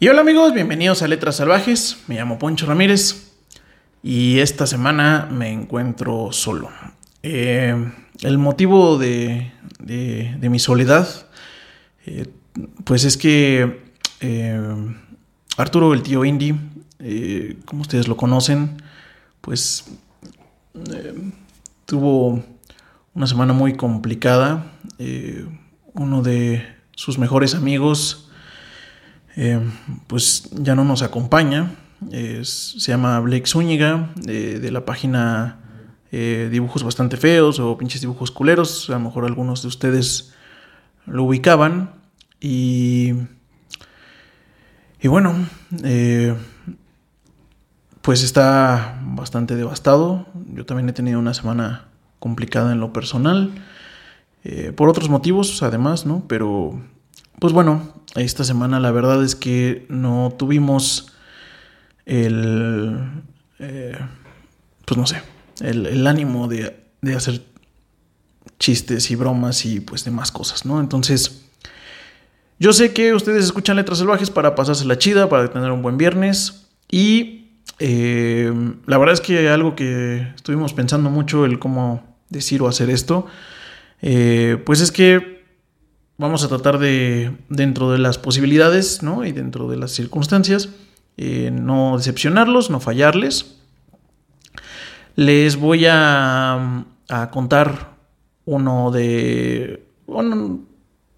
Y hola amigos, bienvenidos a Letras Salvajes. Me llamo Poncho Ramírez y esta semana me encuentro solo. Eh, el motivo de, mi soledad, eh, pues es que eh, Arturo, el tío Indy, como ustedes lo conocen, pues tuvo una semana muy complicada. uno de sus mejores amigos, eh, pues ya no nos acompaña. se llama Blake Zúñiga, de la página eh, Dibujos Bastante Feos o Pinches Dibujos Culeros. A lo mejor algunos de ustedes lo ubicaban. Y, y bueno, eh, pues está bastante devastado. Yo también he tenido una semana complicada en lo personal. por otros motivos, además, ¿no? Pero pues bueno, esta semana la verdad es que no tuvimos el, eh, pues no sé, el, ánimo de, de, hacer chistes y bromas y pues demás cosas, ¿no? Entonces, yo sé que ustedes escuchan letras salvajes para pasarse la chida, para tener un buen viernes y eh, la verdad es que algo que estuvimos pensando mucho el cómo decir o hacer esto, eh, pues es que vamos a tratar de, dentro de las posibilidades ¿no? y dentro de las circunstancias, eh, no decepcionarlos, no fallarles. Les voy a, contar uno de... Bueno,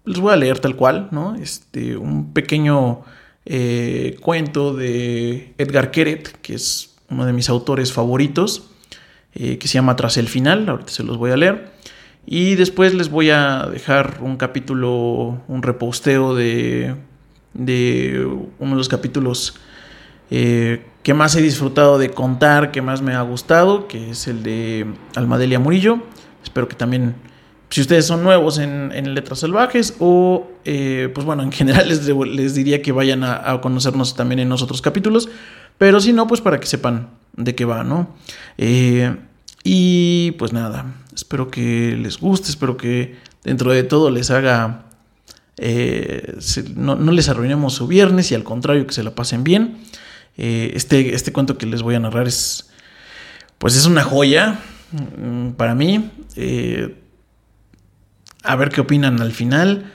les voy a leer tal cual, ¿no? Este, un pequeño eh, cuento de Edgar Keret, que es uno de mis autores favoritos, eh, que se llama Tras el Final, ahorita se los voy a leer. Y después les voy a dejar un capítulo, un reposteo de, de uno de los capítulos eh, que más he disfrutado de contar, que más me ha gustado, que es el de Almadelia Murillo. Espero que también, si ustedes son nuevos en, Letras Salvajes o, eh, pues bueno, en general les, les diría que vayan a, conocernos también en los otros capítulos, pero si no, pues para que sepan de qué va, ¿no? Eh, y pues nada, espero que les guste, espero que dentro de todo les haga... Eh, no, les arruinemos su viernes y al contrario que se la pasen bien. Eh, este, este cuento que les voy a narrar es... Pues es una joya mm, para mí. Eh, a ver qué opinan al final.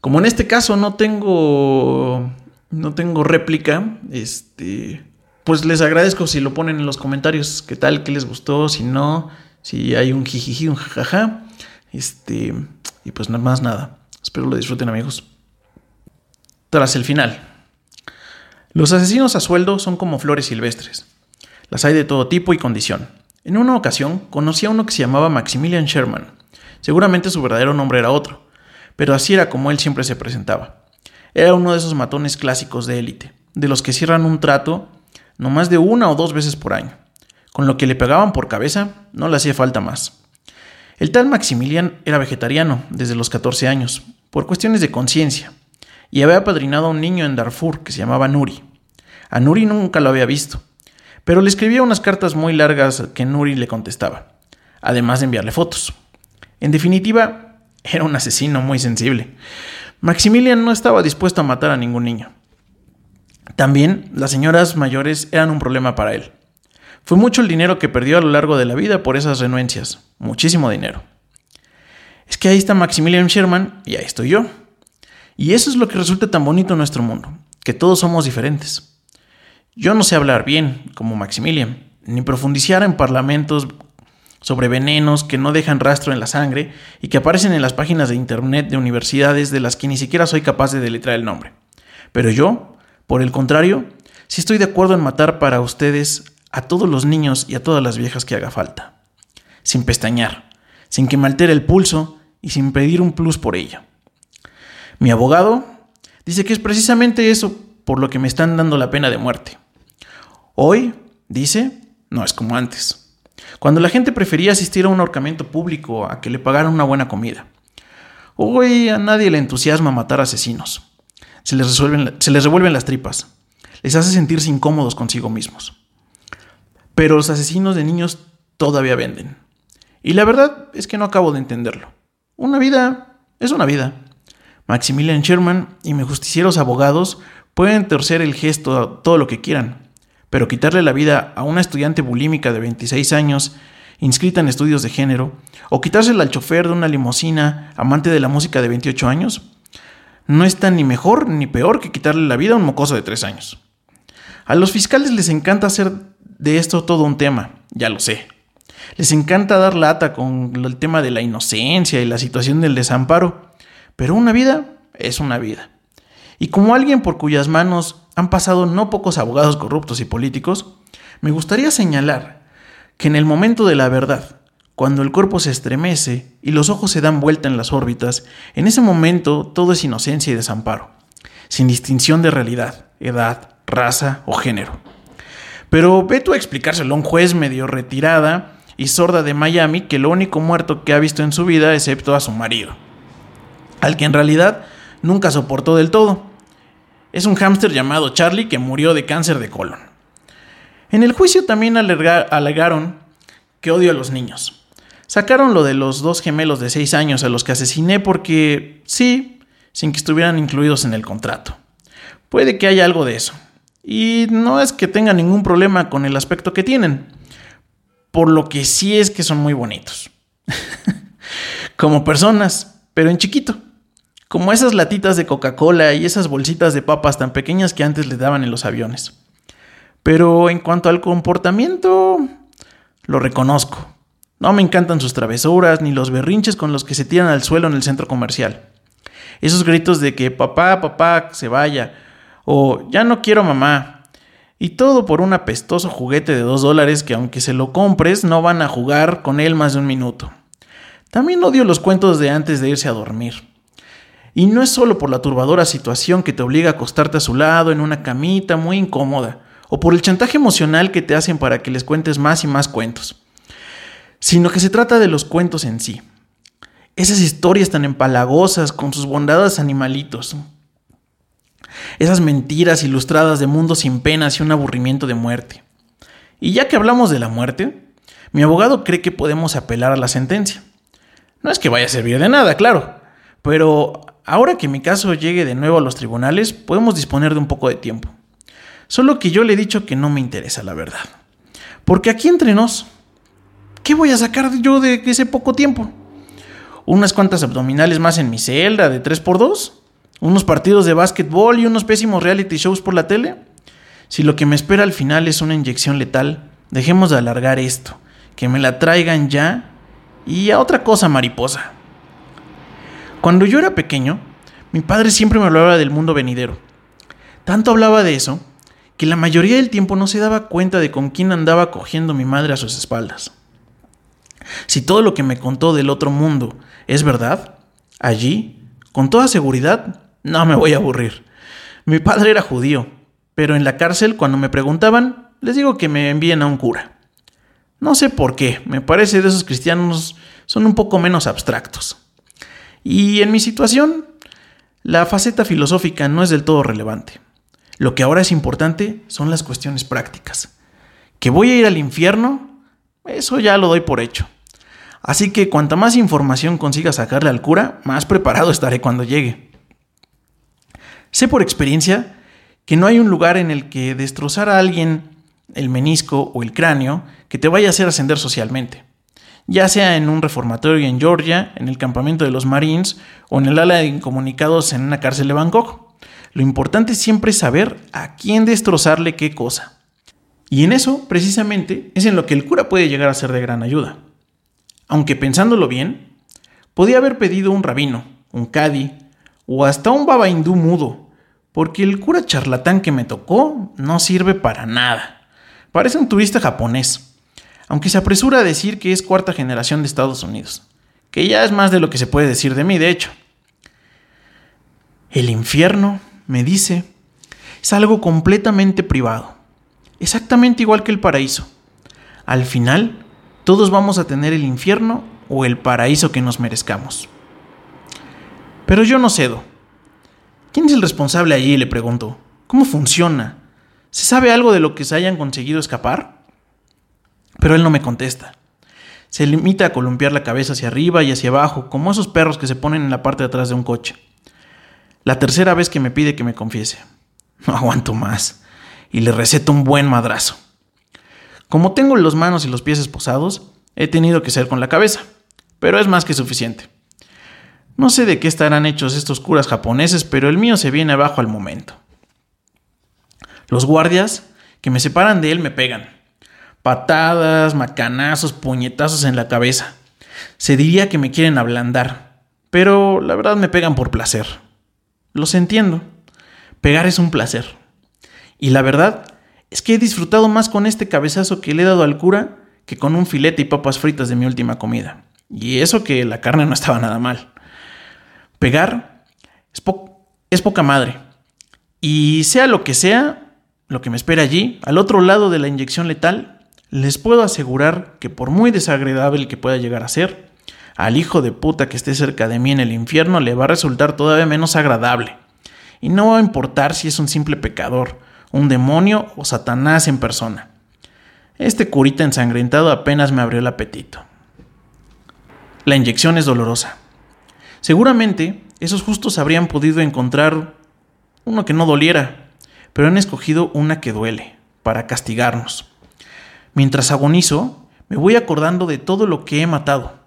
Como en este caso no tengo. No tengo réplica. Este pues les agradezco si lo ponen en los comentarios, qué tal, qué les gustó, si no, si hay un jijiji, un jajaja. Este, y pues nada más nada. Espero lo disfruten amigos. Tras el final. Los asesinos a sueldo son como flores silvestres. Las hay de todo tipo y condición. En una ocasión conocí a uno que se llamaba Maximilian Sherman. Seguramente su verdadero nombre era otro, pero así era como él siempre se presentaba. Era uno de esos matones clásicos de élite, de los que cierran un trato no más de una o dos veces por año. Con lo que le pegaban por cabeza, no le hacía falta más. El tal Maximilian era vegetariano desde los 14 años, por cuestiones de conciencia, y había apadrinado a un niño en Darfur que se llamaba Nuri. A Nuri nunca lo había visto, pero le escribía unas cartas muy largas que Nuri le contestaba, además de enviarle fotos. En definitiva, era un asesino muy sensible. Maximilian no estaba dispuesto a matar a ningún niño. También las señoras mayores eran un problema para él. Fue mucho el dinero que perdió a lo largo de la vida por esas renuencias, muchísimo dinero. Es que ahí está Maximilian Sherman y ahí estoy yo. Y eso es lo que resulta tan bonito en nuestro mundo, que todos somos diferentes. Yo no sé hablar bien, como Maximilian, ni profundizar en parlamentos sobre venenos que no dejan rastro en la sangre y que aparecen en las páginas de internet de universidades de las que ni siquiera soy capaz de deletrar el nombre. Pero yo por el contrario, sí estoy de acuerdo en matar para ustedes a todos los niños y a todas las viejas que haga falta. Sin pestañear, sin que me altere el pulso y sin pedir un plus por ello. Mi abogado dice que es precisamente eso por lo que me están dando la pena de muerte. Hoy, dice, no es como antes. Cuando la gente prefería asistir a un ahorcamiento público a que le pagaran una buena comida. Hoy a nadie le entusiasma matar asesinos se les, revuelven las tripas, les hace sentirse incómodos consigo mismos. Pero los asesinos de niños todavía venden. Y la verdad es que no acabo de entenderlo. Una vida es una vida. Maximilian Sherman y mis justicieros abogados Pueden torcer el gesto todo lo que quieran, pero quitarle la vida a una estudiante bulímica de 26 años, inscrita en estudios de género, o quitársela al chofer de una limusina, amante de la música de 28 años, no está ni mejor ni peor que quitarle la vida a un mocoso de 3 años. A los fiscales les encanta hacer de esto todo un tema, ya lo sé. Les encanta dar lata con el tema de la inocencia y la situación del desamparo, pero una vida es una vida. Y como alguien por cuyas manos han pasado no pocos abogados corruptos y políticos, me gustaría señalar que en el momento de la verdad, cuando el cuerpo se estremece y los ojos se dan vuelta en las órbitas, en ese momento todo es inocencia y desamparo, sin distinción de realidad, edad, raza o género. Pero ve tú a explicárselo a un juez medio retirada y sorda de Miami que lo único muerto que ha visto en su vida excepto a su marido, al que en realidad nunca soportó del todo. Es un hámster llamado Charlie que murió de cáncer de colon. En el juicio también alegaron que odio a los niños. Sacaron lo de los dos gemelos de 6 años a los que asesiné porque sí, sin que estuvieran incluidos en el contrato. Puede que haya algo de eso. Y no es que tenga ningún problema con el aspecto que tienen. Por lo que sí es que son muy bonitos. Como personas, pero en chiquito. Como esas latitas de Coca-Cola y esas bolsitas de papas tan pequeñas que antes le daban en los aviones. Pero en cuanto al comportamiento, lo reconozco. No me encantan sus travesuras ni los berrinches con los que se tiran al suelo en el centro comercial. Esos gritos de que papá, papá, se vaya, o ya no quiero mamá. Y todo por un apestoso juguete de dos dólares que aunque se lo compres no van a jugar con él más de un minuto. También odio los cuentos de antes de irse a dormir. Y no es solo por la turbadora situación que te obliga a acostarte a su lado en una camita muy incómoda, o por el chantaje emocional que te hacen para que les cuentes más y más cuentos, sino que se trata de los cuentos en sí. Esas historias tan empalagosas con sus bondades animalitos. Esas mentiras ilustradas de mundos sin penas y un aburrimiento de muerte. Y ya que hablamos de la muerte, mi abogado cree que podemos apelar a la sentencia. No es que vaya a servir de nada, claro, pero Ahora que mi caso llegue de nuevo a los tribunales, podemos disponer de un poco de tiempo. Solo que yo le he dicho que no me interesa la verdad. Porque aquí entre nos, ¿qué voy a sacar yo de ese poco tiempo? ¿Unas cuantas abdominales más en mi celda de 3x2? ¿Unos partidos de básquetbol y unos pésimos reality shows por la tele? Si lo que me espera al final es una inyección letal, dejemos de alargar esto, que me la traigan ya y a otra cosa mariposa. Cuando yo era pequeño, mi padre siempre me hablaba del mundo venidero. Tanto hablaba de eso que la mayoría del tiempo no se daba cuenta de con quién andaba cogiendo mi madre a sus espaldas. Si todo lo que me contó del otro mundo es verdad, allí, con toda seguridad, no me voy a aburrir. Mi padre era judío, pero en la cárcel cuando me preguntaban, les digo que me envíen a un cura. No sé por qué, me parece de esos cristianos son un poco menos abstractos. Y en mi situación, la faceta filosófica no es del todo relevante. Lo que ahora es importante son las cuestiones prácticas. ¿Que voy a ir al infierno? Eso ya lo doy por hecho. Así que cuanta más información consiga sacarle al cura, más preparado estaré cuando llegue. Sé por experiencia que no hay un lugar en el que destrozar a alguien el menisco o el cráneo que te vaya a hacer ascender socialmente ya sea en un reformatorio en Georgia, en el campamento de los Marines o en el ala de incomunicados en una cárcel de Bangkok. Lo importante siempre es saber a quién destrozarle qué cosa. Y en eso, precisamente, es en lo que el cura puede llegar a ser de gran ayuda. Aunque pensándolo bien, podía haber pedido un rabino, un cadi o hasta un baba hindú mudo, porque el cura charlatán que me tocó no sirve para nada. Parece un turista japonés aunque se apresura a decir que es cuarta generación de Estados Unidos, que ya es más de lo que se puede decir de mí, de hecho. El infierno, me dice, es algo completamente privado, exactamente igual que el paraíso. Al final, todos vamos a tener el infierno o el paraíso que nos merezcamos. Pero yo no cedo. ¿Quién es el responsable allí? le pregunto. ¿Cómo funciona? ¿Se sabe algo de lo que se hayan conseguido escapar? Pero él no me contesta. Se limita a columpiar la cabeza hacia arriba y hacia abajo, como esos perros que se ponen en la parte de atrás de un coche. La tercera vez que me pide que me confiese. No aguanto más. Y le receto un buen madrazo. Como tengo las manos y los pies esposados, he tenido que ser con la cabeza, pero es más que suficiente. No sé de qué estarán hechos estos curas japoneses, pero el mío se viene abajo al momento. Los guardias que me separan de él me pegan. Patadas, macanazos, puñetazos en la cabeza. Se diría que me quieren ablandar, pero la verdad me pegan por placer. Los entiendo. Pegar es un placer. Y la verdad es que he disfrutado más con este cabezazo que le he dado al cura que con un filete y papas fritas de mi última comida. Y eso que la carne no estaba nada mal. Pegar es, es poca madre. Y sea lo que sea, lo que me espera allí, al otro lado de la inyección letal, les puedo asegurar que por muy desagradable que pueda llegar a ser, al hijo de puta que esté cerca de mí en el infierno le va a resultar todavía menos agradable. Y no va a importar si es un simple pecador, un demonio o Satanás en persona. Este curita ensangrentado apenas me abrió el apetito. La inyección es dolorosa. Seguramente esos justos habrían podido encontrar uno que no doliera, pero han escogido una que duele, para castigarnos. Mientras agonizo, me voy acordando de todo lo que he matado,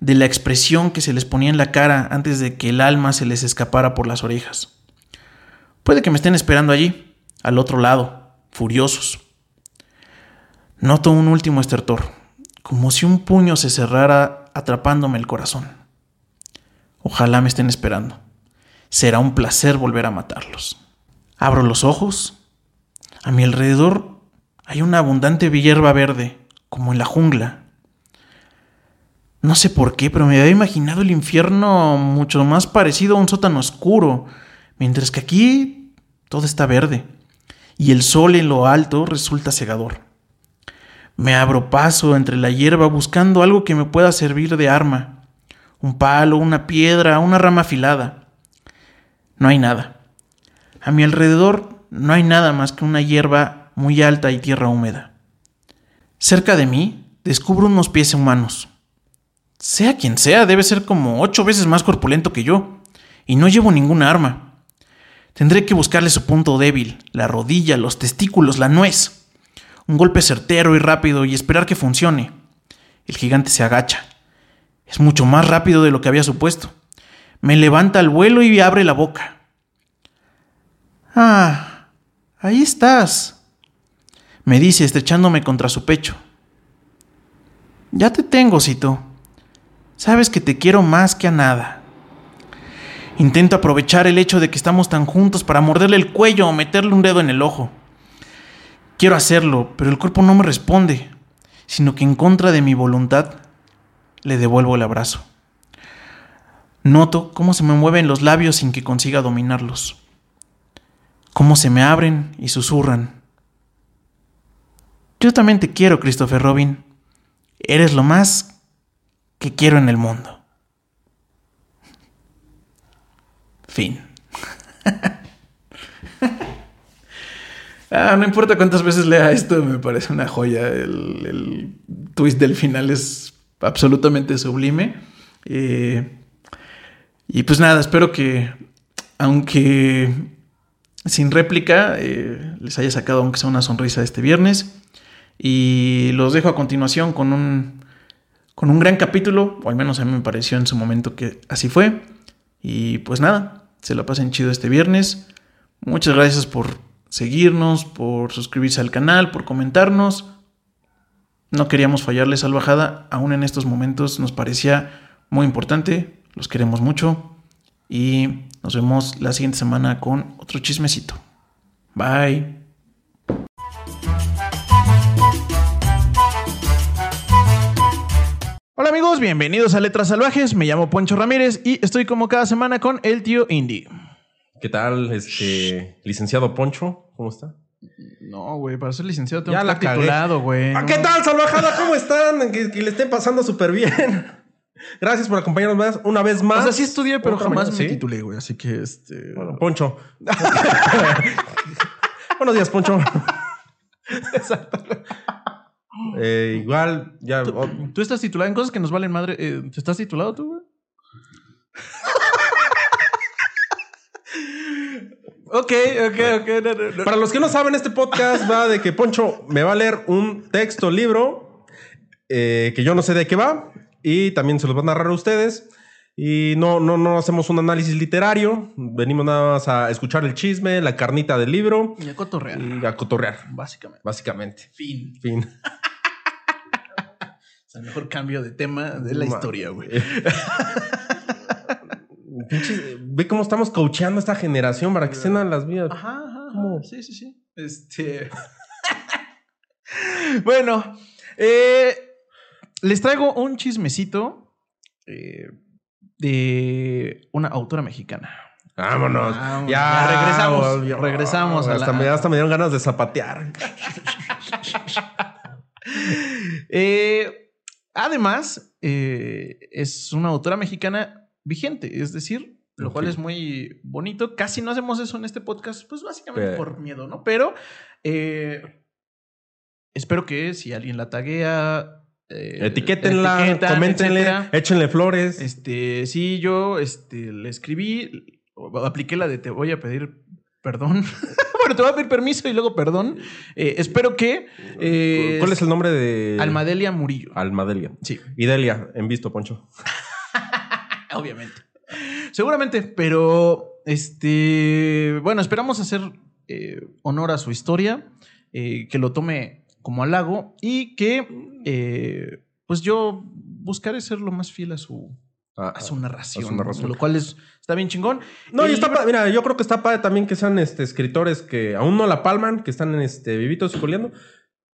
de la expresión que se les ponía en la cara antes de que el alma se les escapara por las orejas. Puede que me estén esperando allí, al otro lado, furiosos. Noto un último estertor, como si un puño se cerrara atrapándome el corazón. Ojalá me estén esperando. Será un placer volver a matarlos. Abro los ojos. A mi alrededor hay una abundante hierba verde, como en la jungla. No sé por qué, pero me había imaginado el infierno mucho más parecido a un sótano oscuro, mientras que aquí todo está verde, y el sol en lo alto resulta cegador. Me abro paso entre la hierba buscando algo que me pueda servir de arma. Un palo, una piedra, una rama afilada. No hay nada. A mi alrededor no hay nada más que una hierba muy alta y tierra húmeda. Cerca de mí descubro unos pies humanos. Sea quien sea, debe ser como ocho veces más corpulento que yo, y no llevo ninguna arma. Tendré que buscarle su punto débil, la rodilla, los testículos, la nuez. Un golpe certero y rápido y esperar que funcione. El gigante se agacha. Es mucho más rápido de lo que había supuesto. Me levanta al vuelo y abre la boca. Ah, ahí estás, me dice estrechándome contra su pecho. Ya te tengo, Cito. Sabes que te quiero más que a nada. Intento aprovechar el hecho de que estamos tan juntos para morderle el cuello o meterle un dedo en el ojo. Quiero hacerlo, pero el cuerpo no me responde, sino que en contra de mi voluntad le devuelvo el abrazo. Noto cómo se me mueven los labios sin que consiga dominarlos. Cómo se me abren y susurran. Yo también te quiero, Christopher Robin. Eres lo más que quiero en el mundo. Ah, no importa cuántas veces lea esto, me parece una joya. El, twist del final es absolutamente sublime. Eh, y pues nada, espero que, aunque sin réplica, eh, les haya sacado aunque sea una sonrisa este viernes. Y los dejo a continuación con un con un gran capítulo, o al menos a mí me pareció en su momento que así fue. Y pues nada, se lo pasen chido este viernes. Muchas gracias por seguirnos, por suscribirse al canal, por comentarnos. No queríamos fallarles salvajada, aún en estos momentos nos parecía muy importante. Los queremos mucho y nos vemos la siguiente semana con otro chismecito. Bye. Hola amigos, bienvenidos a Letras Salvajes. Me llamo Poncho Ramírez y estoy como cada semana con el tío Indy. ¿Qué tal, este licenciado Poncho? ¿Cómo está? No, güey, para ser licenciado tengo ya que estar titulado, güey. ¿Qué tal, salvajada? ¿Cómo están? Que, le estén pasando súper bien. Gracias por acompañarnos una vez más. O sea, sí estudié, pero jamás me titulé, güey. Así que, este... Bueno, Poncho. Buenos días, Poncho. Exacto. Eh, igual, ya. ¿Tú, estás titulado en cosas que nos valen madre. Eh, ¿Estás titulado tú, güey? Ok, ok, ok. no, no, no. Para los que no saben, este podcast va de que Poncho me va a leer un texto, libro, eh, que yo no sé de qué va, y también se los van a narrar a ustedes. Y no, no, no hacemos un análisis literario, venimos nada más a escuchar el chisme, la carnita del libro Y a cotorrear, y a cotorrear, básicamente. básicamente. Fin. Fin. Es el mejor cambio de tema de la Ma- historia, güey. Pinche- Ve cómo estamos coacheando a esta generación para que estén a las vías. Ajá, ajá. ¿Cómo? Sí, sí, sí. Este. bueno, eh, les traigo un chismecito eh, de una autora mexicana. Vámonos. Vámonos. Ya, Ya regresamos, regresamos a Hasta, la- me, hasta me dieron ganas de zapatear. Eh, además, eh, es una autora mexicana vigente, es decir, lo cual es muy bonito. Casi no hacemos eso en este podcast, pues básicamente Pero- por miedo, ¿no? Pero eh, espero que si alguien la taguea, eh, Etiquétenla, etiquetan, coméntenle, etcétera. échenle flores. Este, sí, yo este, le escribí, apliqué la de te voy a pedir perdón. bueno, te voy a pedir permiso y luego perdón. Eh, espero que. eh, ¿Cuál es el nombre de Almadelia Murillo. Almadelia. Sí, Y Delia, en visto, Poncho. obviamente. Seguramente, pero este. Bueno, esperamos hacer eh, honor a su historia, que lo tome como halago y que. eh, pues yo buscaré ser lo más fiel a su, Ah, a su narración. a su narración. Lo cual es, está bien chingón. No, y está mira, yo creo que está padre también que sean este, escritores que aún no la palman, que están este, vivitos y coleando.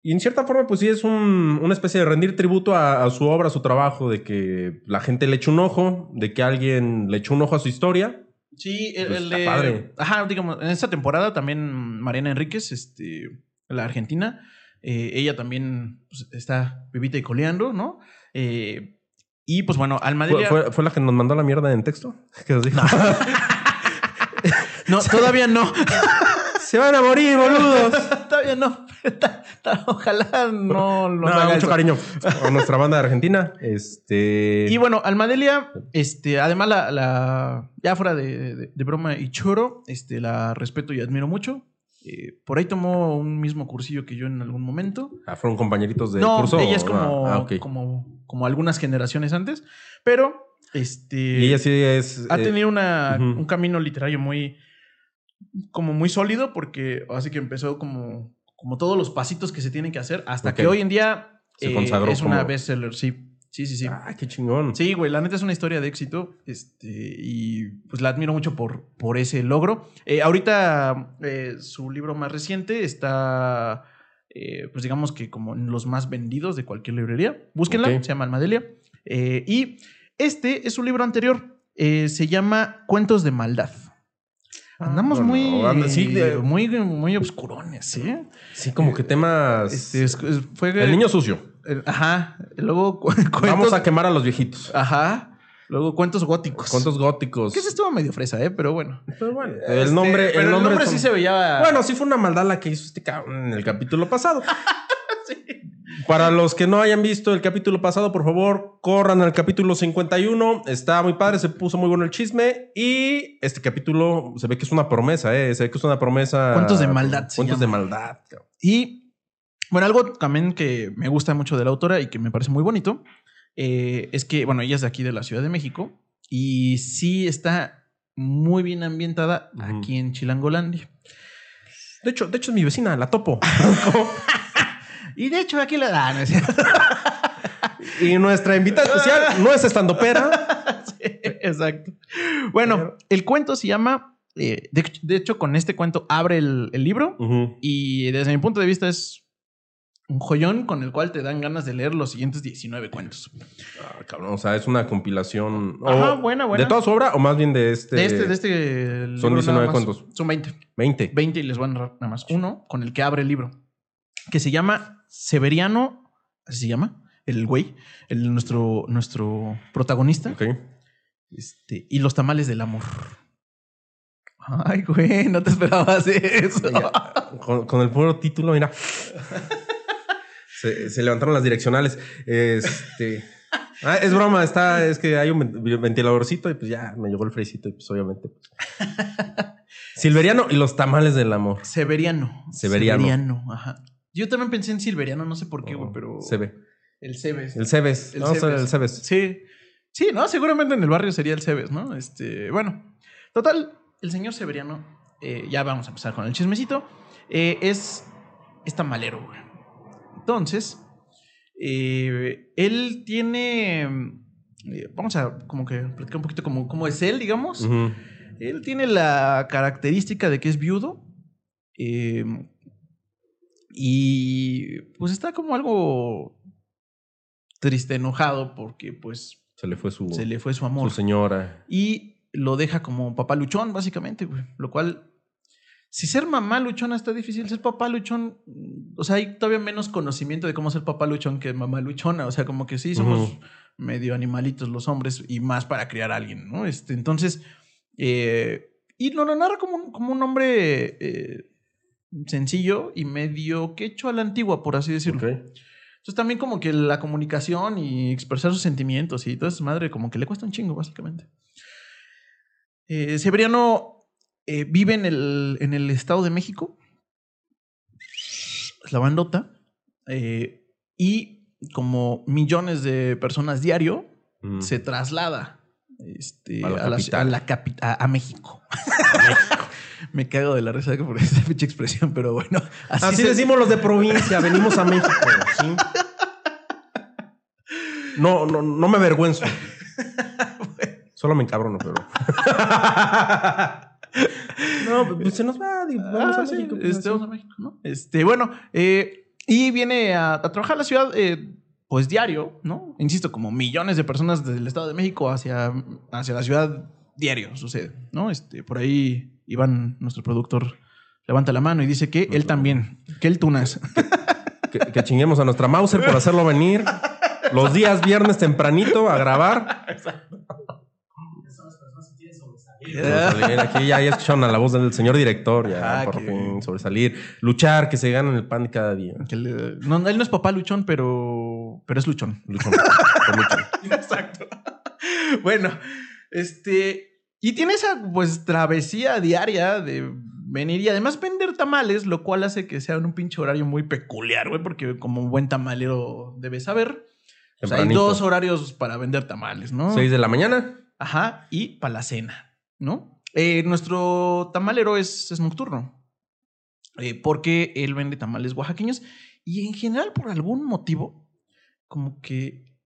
Y en cierta forma, pues sí, es un- una especie de rendir tributo a, a su obra, a su trabajo, de que la gente le eche un ojo, de que alguien le eche un ojo a su historia. Sí, el, Pues el está de. padre. Ajá, digamos, en esta temporada también Mariana Enríquez, este, la argentina, eh, ella también pues, está vivita y coleando, ¿no? Eh, y pues bueno, ¿Fue, Almadelia. fue- fue la que nos mandó la mierda en texto? Que nos dijo, No, todavía no. se van a morir, boludos. todavía no. Ojalá no lo No, mucho eso. cariño a nuestra banda de Argentina. Este. Y bueno, Almadelia, este, además la, la- ya fuera de, de- de broma y choro, este, la respeto y admiro mucho. Eh, por ahí tomó un mismo cursillo que yo en algún momento. Ah, ¿Fueron compañeritos de no, curso? ella es como, ah, como, como algunas generaciones antes, pero este Y ella sí es. ha eh, tenido una, un camino literario muy como muy sólido porque así que empezó como, como todos los pasitos que se tienen que hacer hasta que hoy en día Se eh, es una como- bestseller, sí. Sí, sí, sí. Ay, qué chingón. Sí, güey, la neta es una historia de éxito este, y pues la admiro mucho por, por ese logro. Eh, ahorita eh, su libro más reciente está, eh, pues digamos que como en los más vendidos de cualquier librería. Búsquenla, se llama Almadelia. Y este es su libro anterior, se llama Cuentos de Maldad. Andamos no, muy, no, anda- sí, de- muy, muy obscurones, ¿eh? Sí, como que temas. Este, fue, El niño sucio. Eh, Ajá. Luego cuentos. Vamos a quemar a los viejitos. Ajá. Luego cuentos góticos. Cuentos góticos. Que ese estuvo medio fresa, ¿eh? Pero bueno. Pero bueno, Este, el nombre. pero el nombre, sí son- se veía. Bueno, sí fue una maldad la que hizo este cabrón en el capítulo pasado. Para los que no hayan visto el capítulo pasado, por favor, corran al capítulo 51. Está muy padre, se puso muy bueno el chisme. Y este capítulo se ve que es una promesa, ¿eh? Se ve que es una promesa. Cuentos de maldad se Cuentos de maldad. cabrón. Y bueno, algo también que me gusta mucho de la autora y que me parece muy bonito eh, es que, bueno, ella es de aquí de la Ciudad de México y sí está muy bien ambientada aquí en Chilangolandia. De hecho, de hecho es mi vecina, la topo. Y de hecho, aquí la dan. y nuestra invitada especial no es estandopera. Sí, exacto. Bueno, el cuento se llama. eh, de, de hecho, con este cuento abre el, el libro. Y desde mi punto de vista es un joyón con el cual te dan ganas de leer los siguientes 19 cuentos. Ah, cabrón, o sea, es una compilación. Ajá, buena, buena. ¿De toda su obra o más bien de este? De este, de este libro Son 19 nada más. cuentos. Son 20. 20. 20 y les voy a narrar nada más uno con el que abre el libro. Que se llama Severiano. ¿Así se llama? El güey. El, nuestro, nuestro protagonista. Ok. Este, y los tamales del amor. Ay, güey, no te esperabas eso. Con, con el puro título, mira. se, se levantaron las direccionales. Este. Ah, es broma, está, es que hay un ven- ventiladorcito y pues ya me llegó el freicito y pues obviamente. pues. Silveriano y los tamales del amor. Severiano. Severiano. ajá. Yo también pensé en Silveriano, no sé por qué, güey, pero. Se ve. El Cebes. El Cebes. El ver el. Cebes. Sí. Sí, ¿no? Seguramente en el barrio sería el Cebes, ¿no? Este, bueno. Total, el señor Severiano, eh, ya vamos a empezar con el chismecito, eh, es, es tamalero, güey. Entonces, eh, él tiene... eh, vamos a como que platicar un poquito cómo es él, digamos. Él tiene la característica de que es viudo. eh, y pues está como algo triste, enojado, porque pues Se le fue su, se le fue su su amor. señora. Y lo deja como papá luchón, básicamente, güey. Lo cual, si ser mamá luchona está difícil, ser papá luchón, mm, o sea, hay todavía menos conocimiento de cómo ser papá luchón que mamá luchona. O sea, como que sí, somos medio animalitos los hombres y más para criar a alguien, ¿no? Este, entonces, eh, y lo narra como un, como un hombre eh, sencillo y medio que hecho a la antigua, por así decirlo. Entonces también como que la comunicación y expresar sus sentimientos y todo eso, madre, como que le cuesta un chingo, básicamente. Eh, Severiano eh, vive en el, en el Estado de México. Es la bandota. eh, y como millones de personas diario, Mm. se traslada este, A la a, la, a la México. Me cago de la risa por esa pinche expresión, pero bueno. Así, Así se- decimos los de provincia, venimos a México. ¿sí? No, no, no me avergüenzo. Solo me encabrono, pero. no, pues se nos va, vamos Ah, a sí, México. pues, este, así. vamos a México, ¿no? Este, bueno, eh, y viene a, a trabajar a la ciudad, eh, pues diario, ¿no? Insisto, como millones de personas del Estado de México hacia, hacia la ciudad diario sucede, ¿no? Este, por ahí Iván, nuestro productor, levanta la mano y dice que él también, que él tunas. Que, que chinguemos a nuestra Mauser por hacerlo venir los días viernes tempranito a grabar. Sobresalir. Aquí ya, ya escucharon a la voz del señor director, ya Ajá, por que- fin sobresalir, luchar, que se ganen el pan cada día. Que le- no, él no es papá luchón, pero, pero es luchón. Luchón. Exacto. Bueno, este. Y tiene esa, pues, travesía diaria de venir y además vender tamales, lo cual hace que sea un pinche horario muy peculiar, güey, porque como un buen tamalero debe saber, pues, hay dos horarios para vender tamales, ¿no? Seis de la mañana. Ajá, y para la cena, ¿no? Eh, nuestro tamalero es, es nocturno, eh, porque él vende tamales oaxaqueños y en general por algún motivo, como que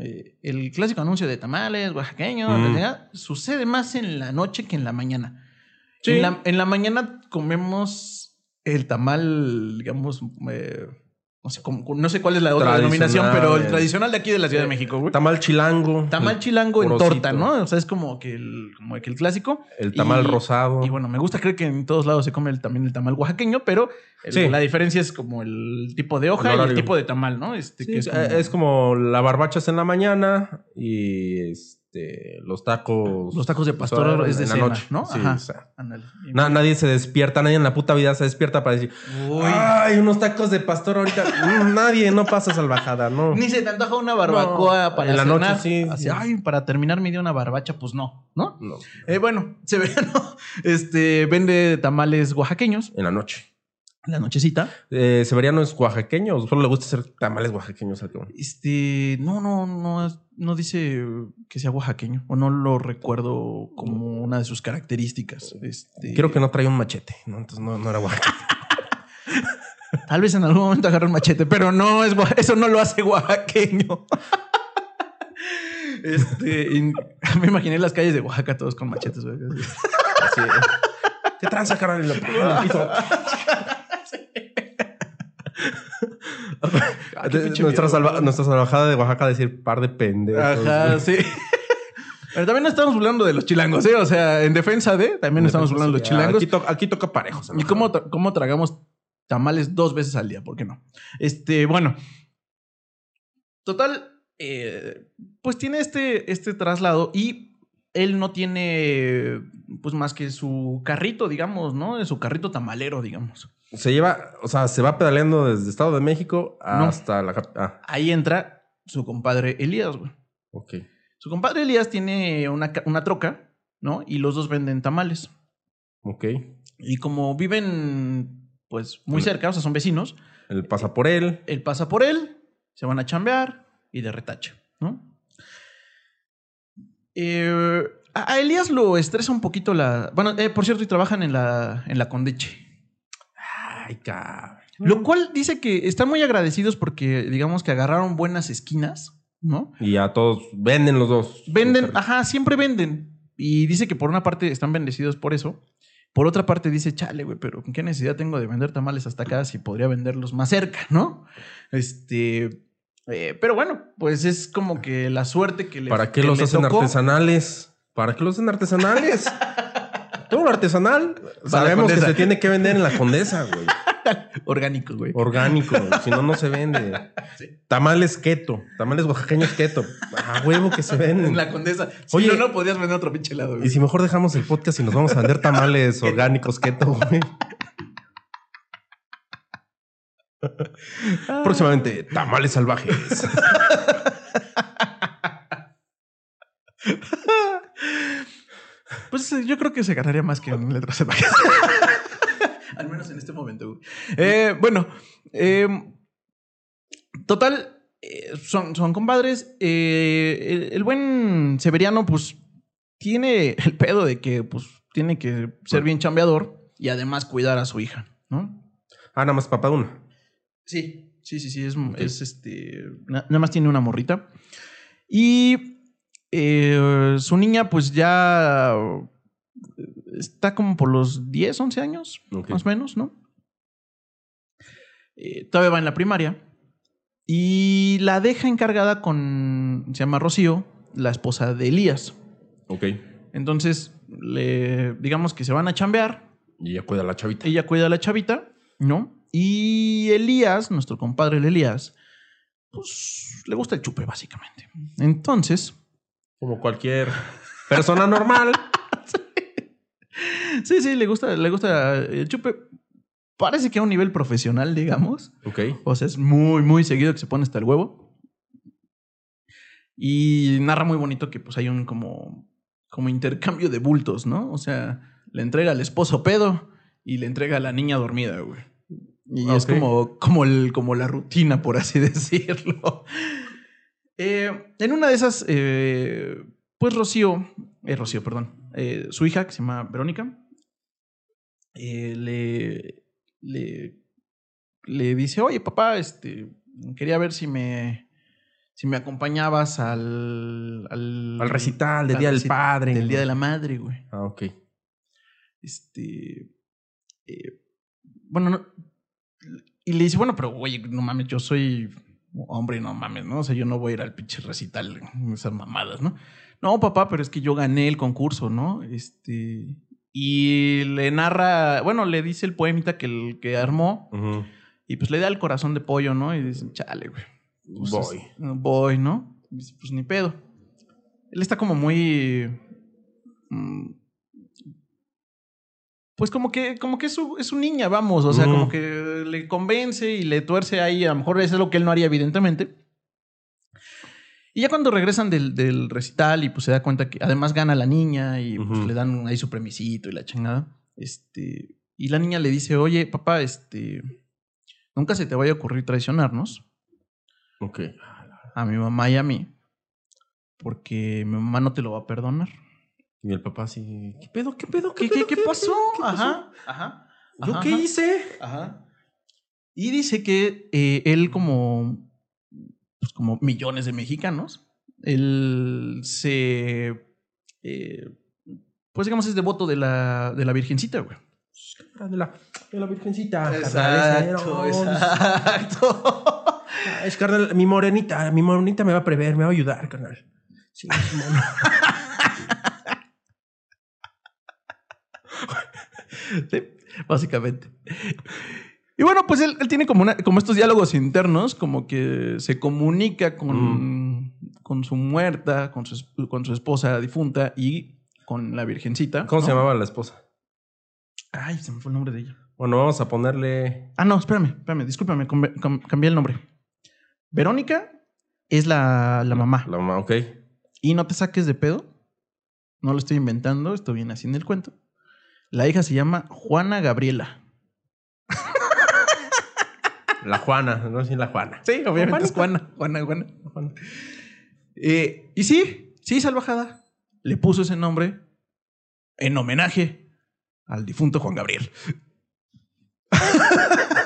eh, el clásico anuncio de tamales oaxaqueños Mm. sucede más en la noche que en la mañana. Sí. En, la, en la mañana comemos el tamal, digamos, eh, no, sé, cómo- no sé cuál es la otra denominación, pero el eh. tradicional de aquí de la Ciudad de México, güey. Tamal chilango. Tamal chilango en Porosito. torta, ¿no? O sea, es como que el, como que el clásico. El tamal Y- rosado. Y bueno, me gusta creer que en todos lados se come el- también el tamal oaxaqueño, pero el- Sí. la diferencia es como el tipo de hoja El y el tipo de tamal, ¿no? Este, Sí, que es, es, como, es como la barbacha es en la mañana y este, los tacos. Los tacos de pastor es de en la noche. ¿no? Sí, Ajá. o sea, Ándale. Y- na- nadie se despierta, nadie en la puta vida se despierta para decir, Uy. ay, unos tacos de pastor ahorita. Nadie, no pasa salvajada, no. Ni se te antoja una barbacoa No, para en la cenar. noche, sí, Así, sí. ay, para terminar mi día una barbacha, pues no, ¿no? No, Eh, bueno, Severiano este, vende tamales oaxaqueños en la noche. La nochecita. Eh, ¿Severiano es oaxaqueño o solo le gusta hacer tamales oaxaqueños al? Este, no, no, no, es- no dice que sea oaxaqueño o no lo recuerdo como una de sus características. Este, Creo que no traía un machete, ¿no? Entonces no, no era oaxaqueño. Tal vez en algún momento agarre un machete, pero no es eso no lo hace oaxaqueño. Este, me imaginé las calles de Oaxaca todos con machetes. Así, ¿Qué tranza, carnal? En el piso. Ah, qué pinche nuestra, salva- nuestra salvajada de Oaxaca decir par de pendejos. Ajá, sí. Pero también no estamos hablando de los chilangos, ¿eh? O sea, en defensa de, también estamos hablando de los chilangos. Aquí, to- aquí toca parejos. ¿Y cómo, tra- cómo tragamos tamales dos veces al día? ¿Por qué no? Este, bueno. Total, eh, pues tiene este, este traslado y él no tiene, pues más que su carrito, digamos, ¿no? Su carrito tamalero, digamos. Se lleva, o sea, se va pedaleando desde Estado de México No. hasta la cap- ah, Ahí entra su compadre Elías, güey. Ok. Su compadre Elías tiene una, una troca, ¿no? Y los dos venden tamales. Ok. Y como viven, pues, muy cerca, o sea, son vecinos, Él pasa por él. él pasa por él, se van a chambear y de retache, ¿no? Eh, a a Elías lo estresa un poquito la... Bueno, eh, por cierto, y trabajan en la, en la Condeche. Ay, cabrón. Lo cual dice que están muy agradecidos porque, digamos, que agarraron buenas esquinas, ¿no? Y a todos venden los dos. Venden, ajá, siempre venden. Y dice que por una parte están bendecidos por eso. Por otra parte dice, chale, güey, pero ¿qué necesidad tengo de vender tamales hasta acá si podría venderlos más cerca, ¿no? Este... eh, pero bueno, pues es como que la suerte que le ¿Para qué que los hacen tocó. artesanales? ¿Para qué los hacen artesanales? Todo lo artesanal sabemos que se tiene que vender en la condesa, güey. Orgánico, güey. Orgánico, si no, no se vende. Tamales keto, tamales oaxaqueños keto. A huevo que se venden. En la condesa. Si Oye. no, no podías vender otro pinche lado, güey. Y si mejor dejamos el podcast y nos vamos a vender tamales orgánicos keto, güey. Próximamente, tamales salvajes. Pues eh, yo creo que se ganaría más que en letras salvajes. Al menos en este momento. güey. Eh, bueno, eh, total, eh, son, son compadres. Eh, el, el buen Severiano, pues, tiene el pedo de que, pues, tiene que ser bien chambeador y además cuidar a su hija, ¿no? Ah, nada más papá una. Sí, sí, sí, sí. Es, es este. na- Nada más tiene una morrita. Y eh, su niña, pues ya está como por los 10, 11 años, más o menos, ¿no? Eh, todavía va en la primaria. Y la deja encargada con. Se llama Rocío, la esposa de Elías. Ok. Entonces, le, digamos que se van a chambear. Y ya cuida a la chavita. Ella cuida a la chavita, ¿no? Y Elías, nuestro compadre el Elías, pues le gusta el chupe, básicamente. Entonces, Como cualquier persona normal. sí, sí, le gusta, le gusta el chupe. Parece que a un nivel profesional, digamos. Ok. O sea, es muy, muy seguido que se pone hasta el huevo. Y narra muy bonito que pues hay un como, como intercambio de bultos, ¿no? O sea, le entrega al esposo pedo y le entrega a la niña dormida, güey. Y es como, como, el, como la rutina, por así decirlo. Eh, en una de esas, eh, pues Rocío, eh, Rocío, perdón, eh, su hija, que se llama Verónica, le, le, le dice, oye papá, este, quería ver si me, si me acompañabas al, al, Al recital del al Día del Padre. Del Día de la Madre, güey. Ah, ok. Este. bueno, no- y le dice, bueno, pero güey, no mames, yo soy hombre, no mames, ¿no? O sea, yo no voy a ir al pinche recital, esas mamadas, ¿no? No, papá, pero es que yo gané el concurso, ¿no? Este. Y le narra, bueno, le dice el poemita que, el, que armó y pues le da el corazón de pollo, ¿no? Y dice, chale, güey. pues, Voy. es- voy, ¿no? Y dice, pues ni pedo. Él está como muy. mm, pues como que, como que es su, es su niña, vamos. O sea, como que le convence y le tuerce ahí. A lo mejor eso es lo que él no haría, evidentemente. Y ya cuando regresan del, del recital y pues se da cuenta que además gana la niña y pues, le dan ahí su premisito y la chingada. Este. Y la niña le dice, oye, papá, este. Nunca se te vaya a ocurrir traicionarnos Ok. a mi mamá y a mí. Porque mi mamá no te lo va a perdonar. Y el papá así, ¿qué pedo? ¿Qué pedo? ¿Qué, pedo? qué, qué pasó? ¿Qué pasó? Ajá, ajá. ¿Yo ajá, qué ajá. hice? Ajá. Y dice que eh, él, como, pues, como millones de mexicanos, él se. eh, pues digamos, es devoto de la, de la Virgencita, güey. De la, de la virgencita. Exacto, carnal, exacto. Es carnal, mi morenita, mi morenita me va a prever, me va a ayudar, carnal. Sí, Sí, básicamente. Y bueno, pues él, él tiene como, una- como estos diálogos internos, como que se comunica con, con su muerta, con su, con su esposa difunta y con la virgencita. ¿Cómo se llamaba la esposa? Ay, se me fue el nombre de ella. Bueno, vamos a ponerle. Ah, no, espérame, espérame, discúlpame, cambié el nombre. Verónica es la, la mamá. La mamá, ok. Y no te saques de pedo. No lo estoy inventando, esto viene así en el cuento. La hija se llama Juana Gabriela. La Juana, no sé si la Juana. Sí, obviamente es Juana. Juana, Juana. Juana. Eh, y sí, sí, salvajada. Le puso ese nombre en homenaje al difunto Juan Gabriel.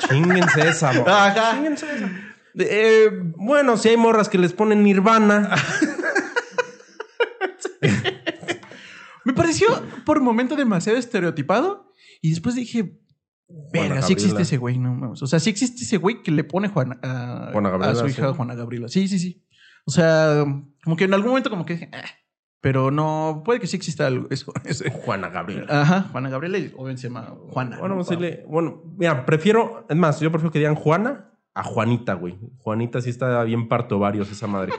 Chinguense esa, Ajá. Chinguense esa. Eh, Bueno, si hay morras que les ponen Nirvana. Me pareció por un momento demasiado estereotipado. Y después dije, verga, sí existe ese güey, no mames. O sea, sí existe ese güey que le pone Juana, a, Juana Gabriela, a su hija sí. Juana Gabriela. Sí, sí, sí. O sea, como que en algún momento como que dije, "Ah", pero no, puede que sí exista algo. Eso, ese. Juana Gabriela. Ajá, Juana Gabriela y obviamente se llama Juana. Bueno, ¿no? decirle- bueno, mira, prefiero, es más, yo prefiero que digan Juana a Juanita, güey. Juanita sí está bien parto varios esa madre.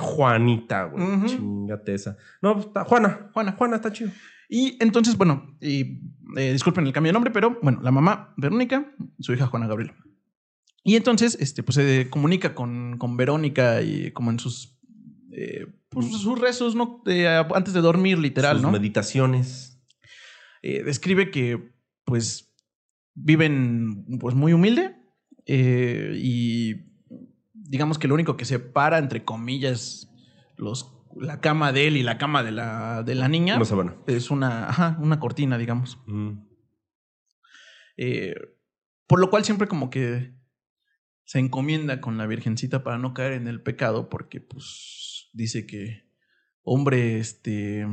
Juanita, güey. Chingate esa. No, pues, está, Juana. Juana. Juana está chido. Y entonces, bueno, y, eh, disculpen el cambio de nombre, pero bueno, la mamá Verónica, su hija Juana Gabriela. Y entonces, este, pues se comunica con, con Verónica y como en sus, eh, pues, sus rezos, ¿no? De, antes de dormir, literal, Sus ¿no? meditaciones. Eh, describe que, pues, viven, pues, muy humilde eh, y digamos que lo único que separa, entre comillas, los, la cama de él y la cama de la, de la niña No es una, ajá, una cortina, digamos. Mm. Eh, por lo cual siempre como que se encomienda con la Virgencita para no caer en el pecado, porque pues dice que hombre este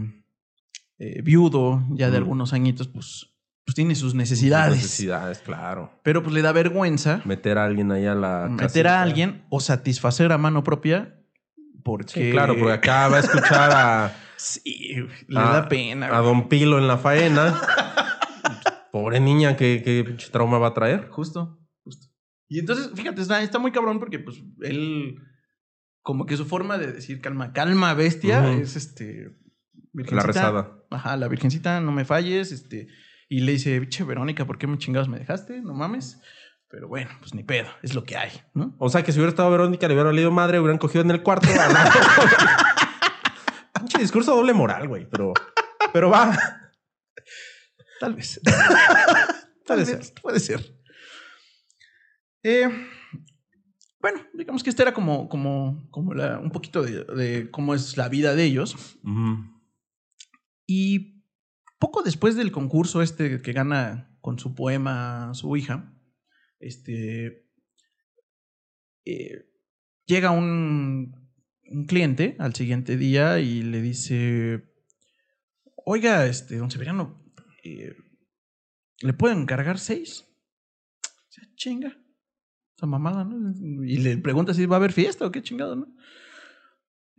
eh, viudo ya de Mm. algunos añitos, pues, pues tiene sus necesidades. Necesidades, claro. Pero pues le da vergüenza Meter a alguien ahí a la meter casita. a alguien o satisfacer a mano propia porque Sí, claro, porque acá va a escuchar a, sí, le a- da pena. a Don Pilo en la faena. Pobre niña, ¿qué, qué trauma va a traer? Justo, justo. Y entonces, fíjate, está, está muy cabrón porque pues él, como que su forma de decir calma, calma, bestia, es este... La rezada. Ajá, la virgencita, no me falles, este... Y le dice, biche Verónica, ¿por qué me chingados me dejaste? No mames. Pero bueno, pues ni pedo, es lo que hay, ¿no? O sea, que si hubiera estado Verónica, le hubiera leído madre, hubieran cogido en el cuarto. Pinche discurso doble moral, güey. Pero, pero va. Tal vez. Tal vez, puede ser. Eh, bueno, digamos que este era como, como, como la- un poquito de, de cómo es la vida de ellos. Y poco después del concurso este que gana con su poema su hija, este eh, llega un, un cliente al siguiente día y le dice, oiga, este, don Severiano, eh, ¿le pueden cargar seis? O sea, chinga. Esa mamada, ¿no? Y le pregunta si va a haber fiesta o qué chingado, ¿no?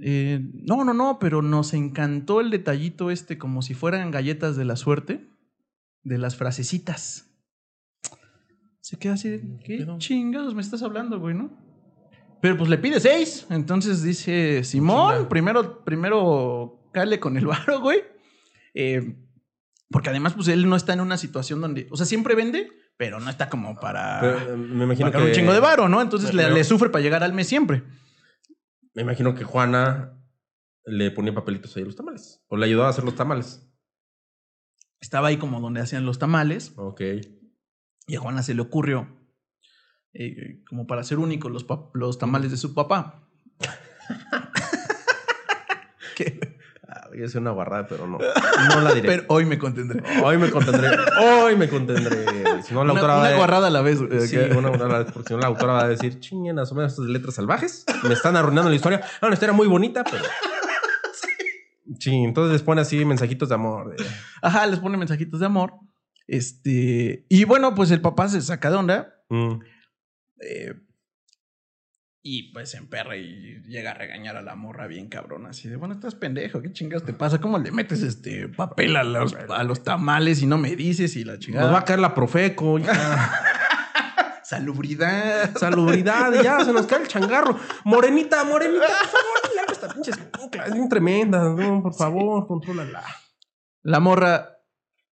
Eh, no, no, no, pero nos encantó el detallito este, como si fueran galletas de la suerte, de las frasecitas. Se queda así de, ¿qué pedo? chingados me estás hablando, güey, no? Pero pues le pide seis. Entonces dice, Simón, primero, primero cale con el varo, güey. Eh, porque además, pues él no está en una situación donde, o sea, siempre vende, pero no está como para, Pero, eh, me imagino que un chingo de varo, ¿no? Entonces le, Pero- le sufre para llegar al mes siempre. Me imagino que Juana le ponía papelitos ahí a los tamales. O le ayudaba a hacer los tamales. Estaba ahí como donde hacían los tamales. Ok. Y a Juana se le ocurrió, eh, como para ser único, los, los tamales de su papá. Que- Voy a una guarrada, pero no. No la diré. Pero hoy me contendré. Hoy me contendré. Hoy me contendré. Si no, la Una, autora va una a- guarrada a la vez. eh, Sí, una guarrada, porque si no, la autora va a decir, chinguen a madre estas de letras salvajes. Me están arruinando la historia. Ah, una historia muy bonita, pero. Sí, entonces les pone así mensajitos de amor. de- Ajá, les pone mensajitos de amor. Este. Y bueno, pues el papá se saca de onda. Mm. eh, y pues se emperra y llega a regañar a la morra bien cabrón. Así de, bueno, estás pendejo, ¿qué chingas te pasa? ¿Cómo le metes este papel a los, a los tamales y no me dices y la chingada? Nos va a caer la profeco. Salubridad. Salubridad, ya se nos cae el changarro. Morenita, morenita, por favor, ya esta pinche escuincla, es bien tremenda. No, por favor, contrólala. La morra,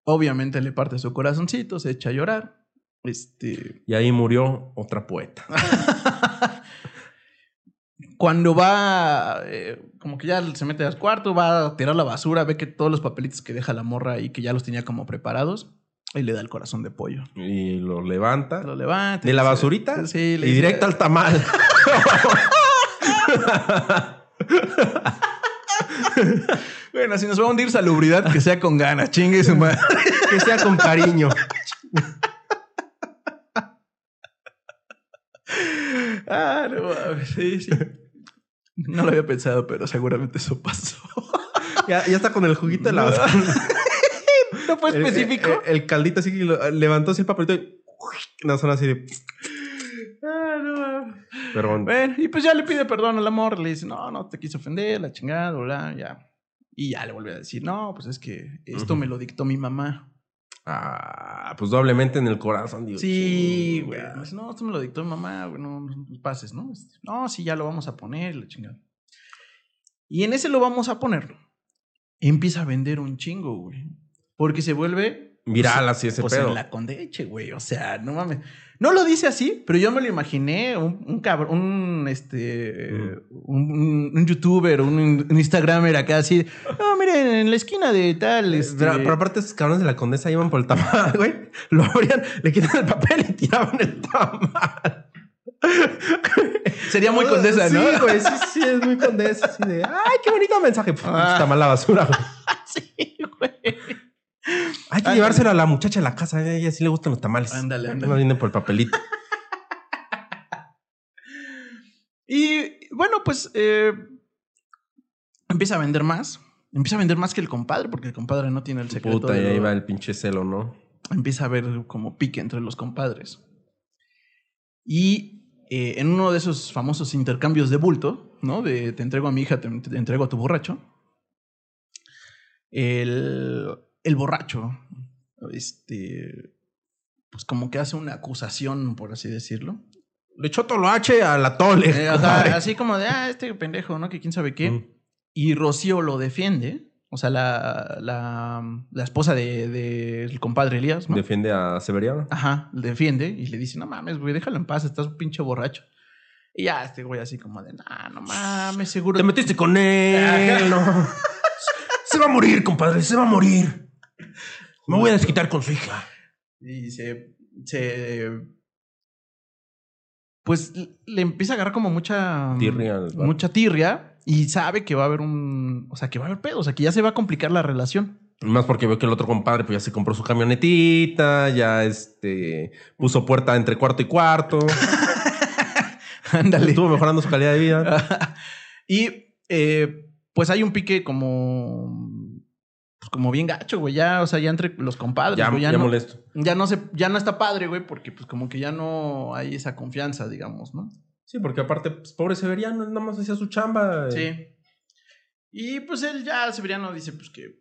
obviamente, le parte su corazoncito, se echa a llorar. Este. Y ahí murió otra poeta. cuando va, eh, como que ya se mete al cuarto, va a tirar la basura, ve que todos los papelitos que deja la morra ahí, que ya los tenía como preparados, y le da el corazón de pollo. Y lo levanta. Lo levanta. ¿De la basurita? Sí, Y le dice- directo al tamal. Bueno, si nos va a hundir salubridad, que sea con ganas, chingue su madre. que sea con cariño. Ah, no mames, sí, sí. No lo había pensado, pero seguramente eso pasó. Ya, ya está con el juguito de la. ¿No fue específico? El, el caldito así que lo- levantó así el papelito y una zona así de. Ah, no. Pero Bueno, y pues ya le pide perdón al amor, le dice, no, no te quise ofender, la chingada, bla, ya. Y ya le vuelve a decir, no, pues es que esto me lo dictó mi mamá. Ah, pues doblemente en el corazón, digo. Sí, güey. dice, no, esto me lo dictó mi mamá, güey, no, no pases, ¿no? Este, No, sí, ya lo vamos a poner, la chingada. Y en ese lo vamos a poner. Empieza a vender un chingo, güey. Porque se vuelve Viral así ese pues pedo. en la Condeche, güey. O sea, no mames. No lo dice así, pero yo me lo imaginé. Un, un cabrón, un, este, un, un- un youtuber, un, un instagramer acá así. No, miren, en la esquina de tal. Este... Pero, pero aparte, esos cabrones de la condesa iban por el tamal, güey. Lo abrían, le quitan el papel y tiraban el tamal. Sería muy condesa, ¿no? Sí, güey, sí, sí, es muy condesa. Así de, ay, qué bonito mensaje. Puf, Ah. Tamal la basura, güey. sí, güey. Hay que Ándale. llevárselo a la muchacha a la casa. A ella sí le gustan los tamales. Ándale, No ándale. vienen por el papelito. Y bueno, pues eh, empieza a vender más. Empieza a vender más que el compadre, porque el compadre no tiene el secreto. Puta, y ahí va el pinche celo, ¿no? empieza a haber como pique entre los compadres. Y eh, en uno de esos famosos intercambios de bulto, ¿no? De te entrego a mi hija, te, te entrego a tu borracho. El, el borracho, este, pues como que hace una acusación, por así decirlo. Le echó todo lo H a la tole. Eh, así como de, ah, este pendejo, ¿no? Que quién sabe qué. Mm. Y Rocío lo defiende. O sea, la, la, la esposa del de, del compadre Elías, ¿no? Defiende a Severiano. Ajá, defiende y le dice, no mames, güey, déjalo en paz, estás un pinche borracho. Y ya este güey así como de, nah, no mames, seguro. Te metiste con él, no. Se va a morir, compadre, se va a morir. Me voy a desquitar con su hija. Y se, se... Pues le empieza a agarrar como mucha... Tirria. Mucha tirria y sabe que va a haber un... O sea, que va a haber pedo, o sea, que ya se va a complicar la relación. Más porque veo que el otro compadre pues ya se compró su camionetita, ya este puso puerta entre cuarto y cuarto, Ándale. estuvo mejorando su calidad de vida. y eh, pues hay un pique como... Pues como bien gacho, güey. Ya, o sea, ya entre los compadres, Ya, güey, ya no- molesto. ya no se, ya no está padre, güey, porque pues como que ya no hay esa confianza, digamos, ¿no? Sí, porque aparte, pues, pobre Severiano, él nada más hacía su chamba. Sí. Y pues él ya, Severiano, dice pues que,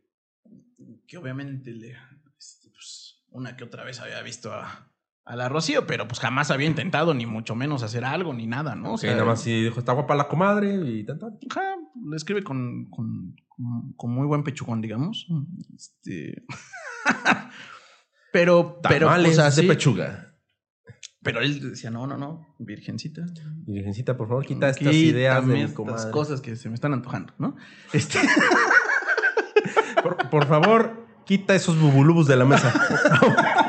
que obviamente le, este, pues, una que otra vez había visto a, a la Rocío, pero pues jamás había intentado ni mucho menos hacer algo ni nada, ¿no? O Que nada más sí dijo, está guapa la comadre y tan. ajá, le escribe con, con, con- muy buen pechugón, digamos. Este... pero, pero, pues, así, de pechuga. pero él decía, no, no, no, virgencita. Virgencita, por favor, quita estas ideas de estas cosas que se me están antojando, ¿no? Este, Por, por favor, quita esos bubulubus de la mesa.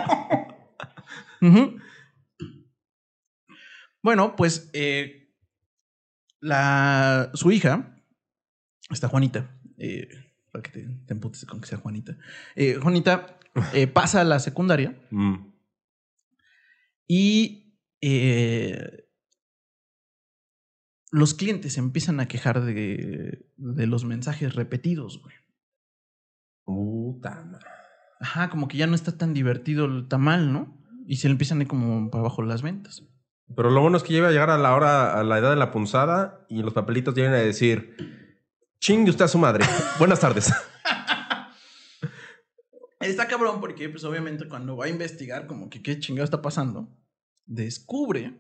Bueno, pues eh, la, su hija, esta Juanita, eh, para que te, te emputes con que sea Juanita, eh, Juanita eh, pasa a la secundaria Mm. y los clientes se empiezan a quejar de, de los mensajes repetidos, güey. Puta madre. Ajá, como que ya no está tan divertido el tamal, ¿no? Y se le empiezan a ir como para abajo las ventas. Pero lo bueno es que ya iba a llegar a la hora, a la edad de la punzada y los papelitos iban a decir, chingue usted a su madre. Buenas tardes. Está cabrón porque, pues, obviamente, cuando va a investigar, como que qué chingado está pasando, descubre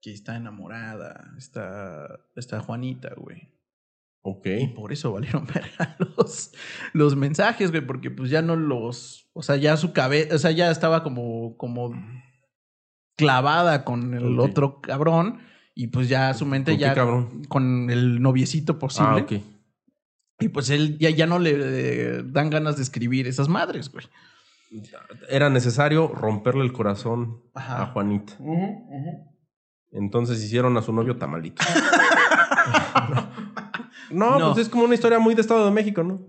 que está enamorada, está, está Juanita, güey. Ok. Y por eso valieron verga los, los mensajes, güey, porque pues ya no los. O sea, ya su cabeza. O sea, ya estaba como, como clavada con el otro cabrón. Y pues ya su mente ¿Con qué ya cabrón? con el noviecito posible. Ah, ok. Y pues él ya, ya no le eh, dan ganas de escribir esas madres, güey. Era necesario romperle el corazón Ajá. a Juanita. Entonces hicieron a su novio tamalito. no, No. pues es como una historia muy de Estado de México, ¿no?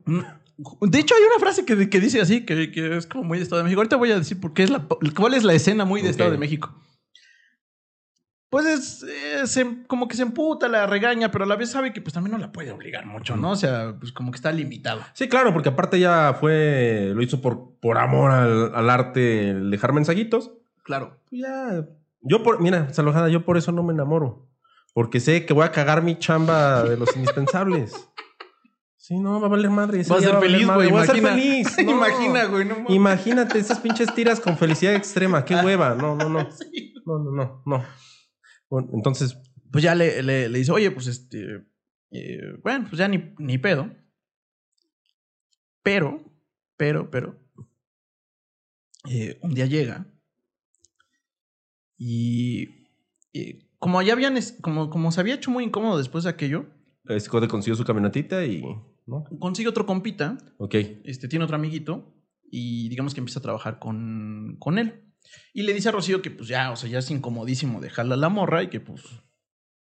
De hecho, hay una frase que, que dice así, que, que es como muy de Estado de México. Ahorita voy a decir por qué es la, cuál es la escena muy de. Estado de México. Pues es, eh, se- como que se emputa, la regaña, pero a la vez sabe que pues también no la puede obligar mucho, ¿no? O sea, pues como que está limitado. Sí, claro, porque aparte ya fue, lo hizo por, por amor al, al arte, el dejar mensajitos. Claro. Pues ya, yo por, mira, Salojada, yo por eso no me enamoro. Porque sé que voy a cagar mi chamba de los indispensables. Sí, no, va a valer madre. ese Va a ser feliz, güey. Voy a ser Imagina. feliz. no. Imagina, güey. No. Imagínate esas pinches tiras con felicidad extrema. Qué hueva. No, no, no. No, no, no, no. Bueno, entonces, Pues ya le, le- le dice, oye, pues este. eh, bueno, pues ya ni, ni pedo. Pero, pero, pero. eh, un día llega. Y. y como ya habían. Como, como se había hecho muy incómodo después de aquello, Code consiguió su camionetita y. ¿No? consigue otro compita. Ok. Este tiene otro amiguito. Y digamos que empieza a trabajar con, con él. Y le dice a Rocío que, pues ya, o sea, ya es incomodísimo dejarla a la morra y que, pues.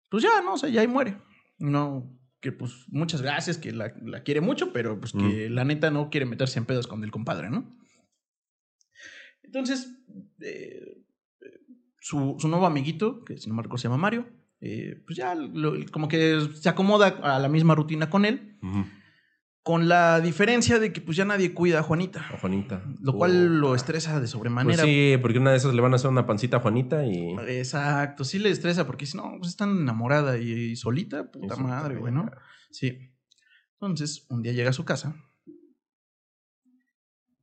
Pues ya, no, o sea, ya ahí muere. No, que pues muchas gracias, que la, la quiere mucho, pero pues que la neta no quiere meterse en pedos con el compadre, ¿no? Entonces, eh, su, su nuevo amiguito, que si no recuerdo se llama Mario, eh, pues ya lo- como que se acomoda a la misma rutina con él. Con la diferencia de que pues ya nadie cuida a Juanita, A Juanita. lo cual lo estresa de Pues sobremanera. sí, porque una de esas le van a hacer una pancita a Juanita y. Exacto, sí le estresa porque si no, pues es tan enamorada y, solita, puta Eso madre, güey, ¿no? Sí. Entonces, un día llega a su casa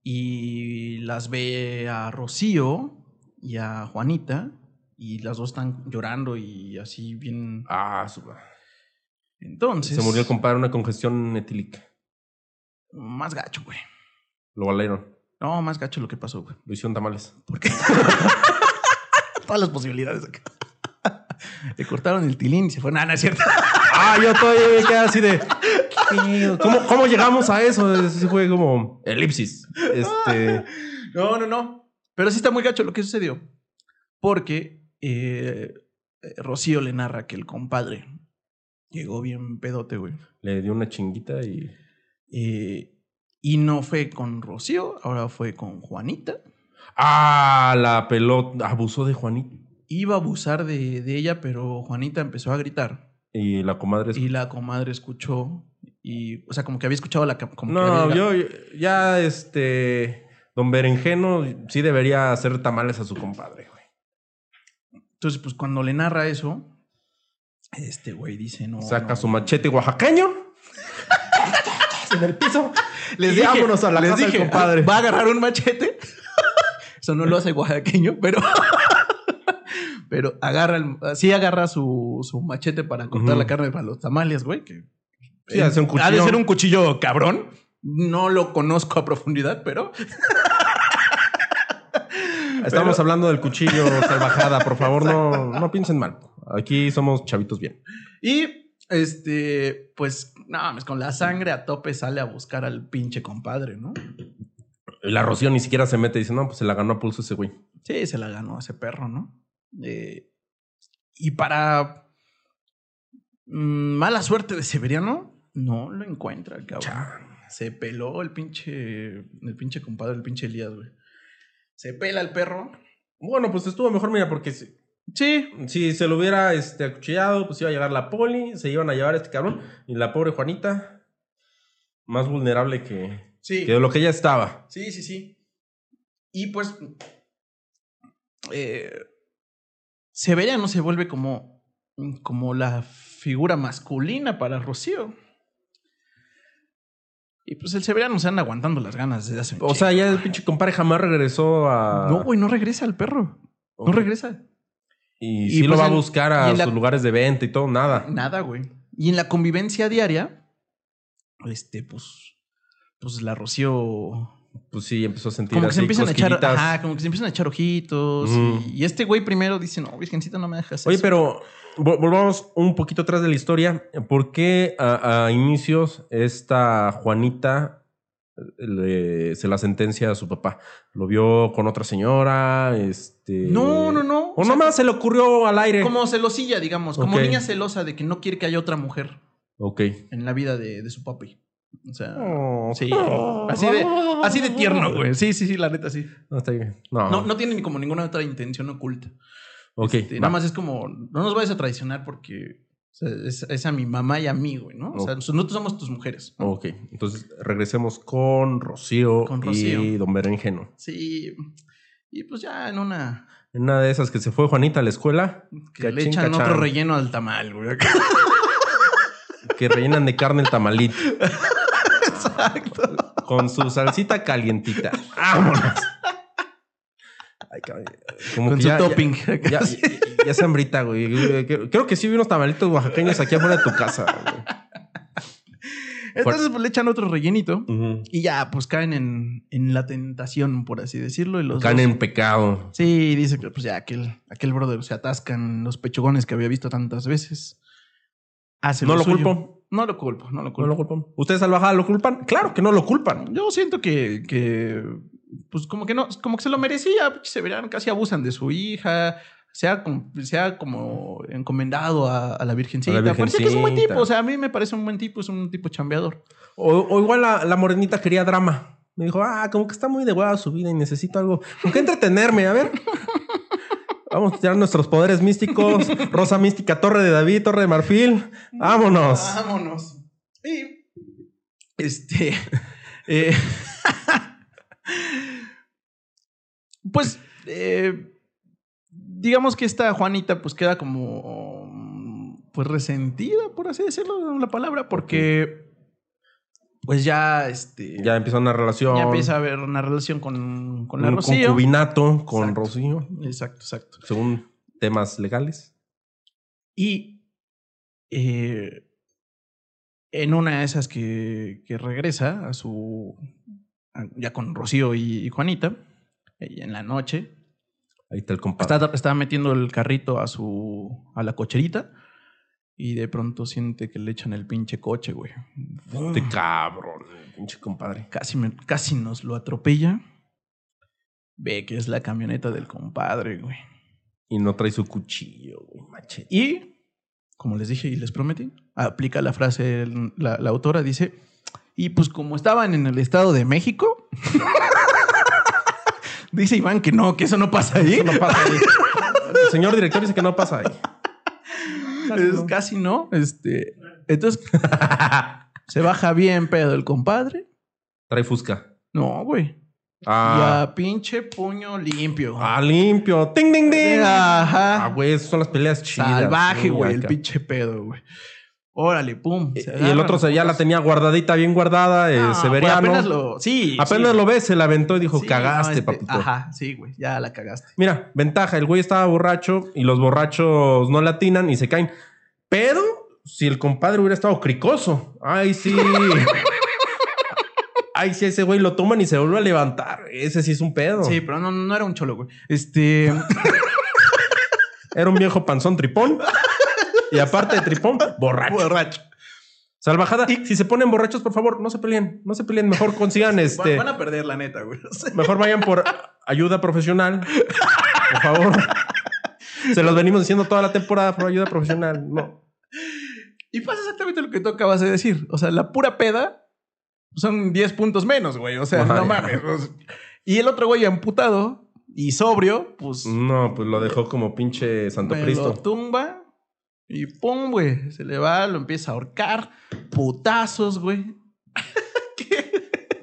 y las ve a Rocío y a Juanita y las dos están llorando y así bien. Ah, su... Entonces. se murió el compadre una congestión etílica. Más gacho, güey. Lo valieron. No, más gacho lo que pasó, güey. Lo hicieron tamales. Porque todas las posibilidades acá. Le cortaron el tilín y se fue. Nada, no es cierto. Ah, yo todavía me quedé así de. ¿qué? ¿Cómo, ¿Cómo llegamos a eso? Ese fue como elipsis. Este. No, no, no. Pero sí está muy gacho lo que sucedió. Porque eh, eh, Rocío le narra que el compadre llegó bien pedote, güey. Le dio una chinguita y. Eh, y no fue con Rocío, ahora fue con Juanita. Ah, la pelota. Abusó de Juanita. Iba a abusar de, de ella, pero Juanita empezó a gritar. Y la comadre. Y la comadre escuchó. Y, o sea, como que había escuchado la. que No, había- yo ya este. Don Berenjeno sí debería hacer tamales a su compadre, güey. Entonces, pues cuando le narra eso, este güey dice, no. Saca no, su machete oaxaqueño. en el piso. Les dije, vámonos a la les casa del dije, compadre. Va a agarrar un machete. Eso no lo hace oaxaqueño, pero. pero agarra el, sí agarra su, su machete para cortar la carne para los tamales, güey. Que Sí, hace un Ha de ser un cuchillo cabrón. No lo conozco a profundidad, pero. Estamos Pero- hablando del cuchillo salvajada. Por favor, no, no piensen mal. Aquí somos chavitos bien. Y este, pues, no, mames, con la sangre a tope sale a buscar al pinche compadre, ¿no? La Rocío ni siquiera se mete y dice, no, pues se la ganó a pulso ese güey. Sí, se la ganó ese perro, ¿no? Eh, y para mm, mala suerte de Severiano, no lo encuentra, el cabrón. Se peló el pinche, el pinche compadre, el pinche Elías, güey. Se pela el perro. Bueno, pues estuvo mejor, mira, porque Sí. si se lo hubiera este, acuchillado, pues iba a llegar la poli, se iban a llevar a este cabrón. Y la pobre Juanita, más vulnerable que, Sí. que lo que ella estaba. Sí, sí, sí. Y pues. Eh, Severiano se vuelve como. como la figura masculina para Rocío. Y pues el Severiano se anda aguantando las ganas desde hace O sea, ya el pinche compadre jamás regresó a... No, güey, no regresa el perro. No regresa. Y, Y sí lo pues va a buscar a la- sus lugares de venta y todo, nada. Nada, güey. Y en la convivencia diaria, este, pues. Pues la Rocío. pues sí, empezó a sentir Como que se empiezan a echar, ajá, como que se empiezan a echar ojitos. Y, y este güey primero dice, no, virgencita, no me dejas Oye, eso". pero vol- volvamos un poquito atrás de la historia. ¿Por qué a, a inicios esta Juanita le- se la sentencia a su papá? ¿Lo vio con otra señora? Este... No, no, no. O, O sea, nomás se le ocurrió al aire. Como celosilla, digamos. Como niña celosa de que no quiere que haya otra mujer Ok. en la vida de, de su papi. O sea, Oh. sí. Así de, así de tierno, güey. Sí, sí, sí, la neta, sí. No, está bien. No, No, no tiene ni como ninguna otra intención oculta. Ok. Este, nada más es como, no nos vayas a traicionar porque sea, es, es a mi mamá y a mí, güey, ¿no? O sea, nosotros somos tus mujeres. ¿no? Ok. Entonces regresemos con Rocío, Con Rocío. y Don Berenjeno. Sí. Y pues ya en una En una de esas que se fue Juanita a la escuela, que le echan cachán. otro relleno al tamal, güey. que rellenan de carne el tamalito. Exacto. Con su salsita calientita. ¡Vámonos! Ay, cabrón, como Con que su ya- topping. Ya, ya, ya- ya se hambrita, güey. Creo que sí vi unos tamalitos oaxaqueños aquí afuera de tu casa. Entonces pues, le echan otro rellenito. güey. Y ya, pues caen en, en la tentación, por así decirlo. Y los Caen dos- en pecado. Sí, dice que pues ya aquel, aquel brother se atascan los pechugones que había visto tantas veces. Hace No lo suyo. culpo. No lo culpo, no lo ¿No culpo. lo culpan? ¿Ustedes salvajada lo culpan? Claro que no lo culpan. Yo siento que, que, pues como que no, como que se lo merecía. Se verán, casi abusan de su hija. Sea como, sea como encomendado a, a la virgencita. Parece que es un buen tipo. O sea, a mí me parece un buen tipo. Es un tipo chambeador. O, o igual la, la morenita quería drama. Me dijo, ah, como que está muy de hueva su vida y necesito algo. ¿Con qué entretenerme? A ver. Vamos a tirar nuestros poderes místicos. Rosa mística, Torre de David, Torre de Marfil. Vámonos. Vámonos. Y este. eh, pues. eh, digamos que esta Juanita, pues queda como. Pues resentida, por así decirlo, la palabra, porque. Pues ya, este. Ya empieza una relación. ya empieza a haber una relación con, con la un Rocío. concubinato con Exacto. Rocío. Exacto, exacto. Según temas legales. Y eh, en una de esas que, que regresa a su. Ya con Rocío y, y Juanita, y en la noche, Ahí está el compadre. está, está metiendo el carrito a su. a la cocherita. Y de pronto siente que le echan el pinche coche, güey. Este cabrón, pinche compadre. Casi, me- casi nos lo atropella. Ve que es la camioneta del compadre, güey. Y no trae su cuchillo, güey, machete. Y, como les dije y les prometí, aplica la frase, la, la autora dice, y pues como estaban en el Estado de México, dice Iván que no, que eso no pasa ahí. Eso no pasa ahí. El señor director dice que no pasa ahí. Es casi no. Este, entonces, se baja bien pedo el compadre. Trae fusca. No, güey. Ah, Ya pinche puño limpio. ah, limpio. ¡Ting, ting, ting! Ajá. Ah, güey, esas son las peleas chidas. Salvaje, güey, el pinche pedo, güey. Órale, pum. Y el otro se, ya la tenía guardadita, bien guardada, eh, No, Severiano. pues apenas lo. Sí. Apenas sí. lo ves, se la aventó y dijo, Sí, cagaste, no, este, papito. Ajá, sí, güey, ya la cagaste. Mira, ventaja, el güey estaba borracho y los borrachos no le atinan y se caen. Pero si el compadre hubiera estado cricoso, ay sí. ay sí, ese güey lo toman y se vuelve a levantar. Ese sí es un pedo. Sí, pero no, no era un cholo, güey. Este. Era un viejo panzón tripón. Y aparte de tripón, borracho. borracho. Salvajada. Si se ponen borrachos, por favor, no se peleen. No se peleen. Mejor consigan este. Van a perder, la neta, güey. Mejor vayan por ayuda profesional. Por favor. Se los venimos diciendo toda la temporada por ayuda profesional. No. Y pasa exactamente lo que tú acabas de decir. O sea, la pura peda son 10 puntos menos, güey. O sea, Ajá. no mames. Y el otro güey amputado y sobrio, pues. No, pues lo dejó como pinche Santo Cristo. lo tumba y pum, güey. Se le va, lo empieza a ahorcar. Putazos, güey.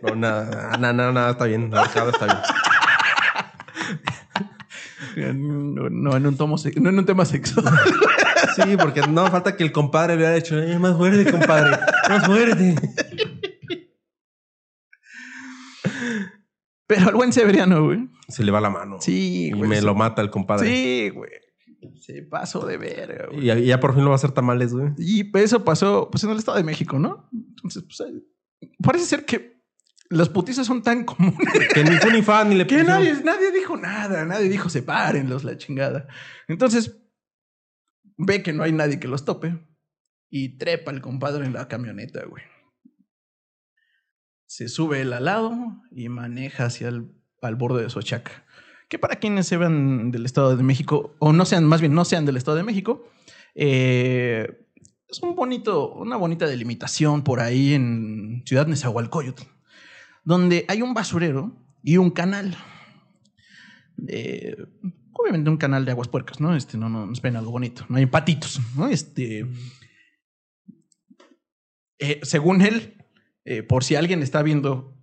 No, nada, nada, nada, nada, está bien. Ahorcado está bien. No, no en un tomo no en un tema sexual. Sí, porque no falta que el compadre hubiera dicho, eh, más fuerte, compadre. Más fuerte. Pero al buen Severiano, güey. Se le va la mano. Sí, Y güey. me se- lo mata el compadre. Sí, güey. Se pasó de verga, güey. Y ya, ya por fin lo va a hacer tamales, güey. Y eso pasó, pues, en el Estado de México, ¿no? Entonces, pues, parece ser que Las putizas son tan comunes Que ni fu ni fan ni le que nadie, nadie dijo nada. Nadie dijo sepárenlos la chingada. Entonces, ve que no hay nadie que los tope y trepa el compadre en la camioneta, güey. Se sube él al lado y maneja hacia el al borde de Sochaca. Que para quienes sean del Estado de México, o no sean, más bien no sean del Estado de México, eh, es un bonito, una bonita delimitación por ahí en Ciudad Nezahualcóyotl, donde hay un basurero y un canal. Eh, obviamente un canal de aguas puercas, ¿no? Este, no, no, esperen algo bonito. No hay patitos, ¿no? Este. eh, según él, por si alguien está viendo,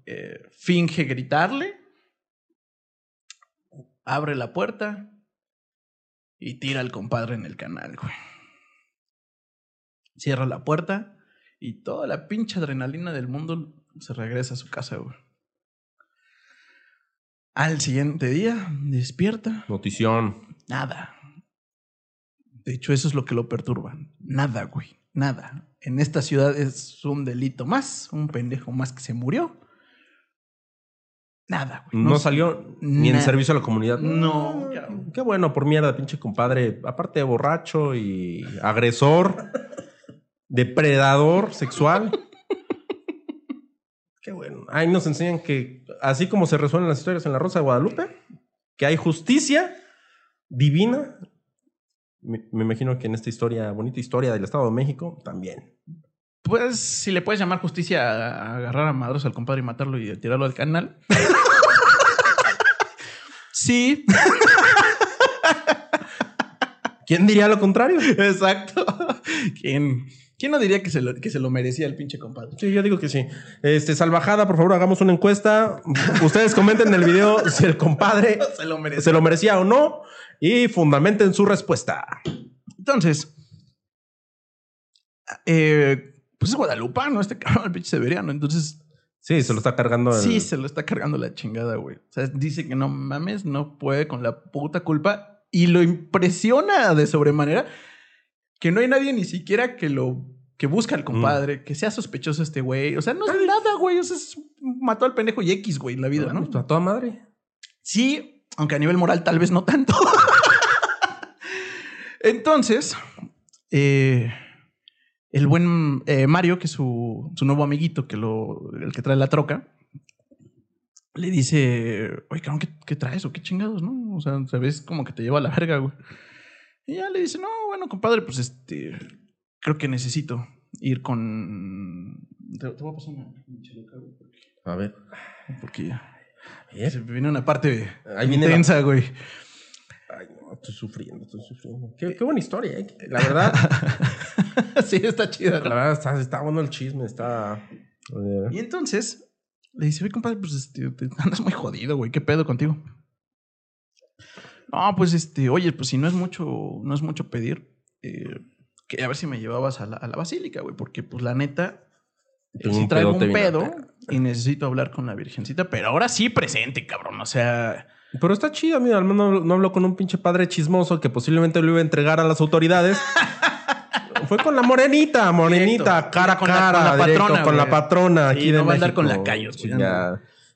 finge gritarle, abre la puerta y tira al compadre en el canal, güey. Cierra la puerta y toda la pinche adrenalina del mundo se regresa a su casa, güey. Al siguiente día, despierta, Notición. Nada. De hecho, eso es lo que lo perturba. Nada, güey. Nada. En esta ciudad es un delito más, un pendejo más que se murió. Nada, güey. No, salió ni en servicio a la comunidad. No, cabrón. Qué bueno, por mierda, pinche compadre. Aparte de borracho y agresor, depredador sexual. Qué bueno. Ahí nos enseñan que, así como se resuelven las historias en la Rosa de Guadalupe, que hay justicia divina. Me, me imagino que en esta historia, bonita historia del Estado de México, también. Pues, si le puedes llamar justicia a agarrar a madros al compadre y matarlo y tirarlo al canal. Sí, ¿Quién diría lo contrario? exacto. ¿Quién, quién no diría que se, lo, que se lo merecía el pinche compadre? Sí, yo digo que sí. Este, salvajada, por favor, hagamos una encuesta. Ustedes comenten en el video si el compadre Se lo merecía. se lo merecía o no y fundamenten su respuesta. Entonces, eh, pues es guadalupano este cabrón, el pinche severiano. Entonces, Sí, se lo está cargando. el- sí, se lo está cargando la chingada, güey. O sea, dice que no mames, no puede con la puta culpa. Y lo impresiona de sobremanera que no hay nadie ni siquiera que lo que busca al compadre, que sea sospechoso este güey. O sea, no es nada, güey. O sea, es- mató al pendejo y X, güey, en la vida, ¿no? Pues, A toda madre. Sí, aunque a nivel moral tal vez no tanto. Entonces, eh, el buen eh, Mario, que es su, su nuevo amiguito, que lo, el que trae la troca, le dice, oye, cabrón, ¿qué, qué traes o qué chingados, no? O sea, se ves como que te lleva a la verga, güey. Y ya le dice, no, bueno, compadre, pues este, creo que necesito ir con... Te, te voy a pasar una cheluca, güey, porque, A ver. porque ya... Bien. Se viene una parte Ahí viene la- intensa, güey. Ay, no, estoy sufriendo, estoy sufriendo. Qué, qué buena historia, ¿eh? La verdad, sí, está chida. la verdad está, está bueno el chisme, está. eh, Y entonces le dice, oye, compadre, pues este, te- andas muy jodido, güey. ¿Qué pedo contigo? No, pues este, oye, pues si no es mucho, no es mucho pedir, eh, que a ver si me llevabas a la, a la basílica, güey, porque pues la neta, eh, sí un traigo un pedo y necesito hablar con la virgencita, pero ahora sí presente, cabrón. O sea, Pero está chido, mira, al menos no, no habló con un pinche padre chismoso que posiblemente lo iba a entregar a las autoridades. Fue con la morenita, morenita, Directo. cara a Con la- cara, con la directo, patrona, con la güey. patrona Sí, aquí de no va a andar con lacayos, güey.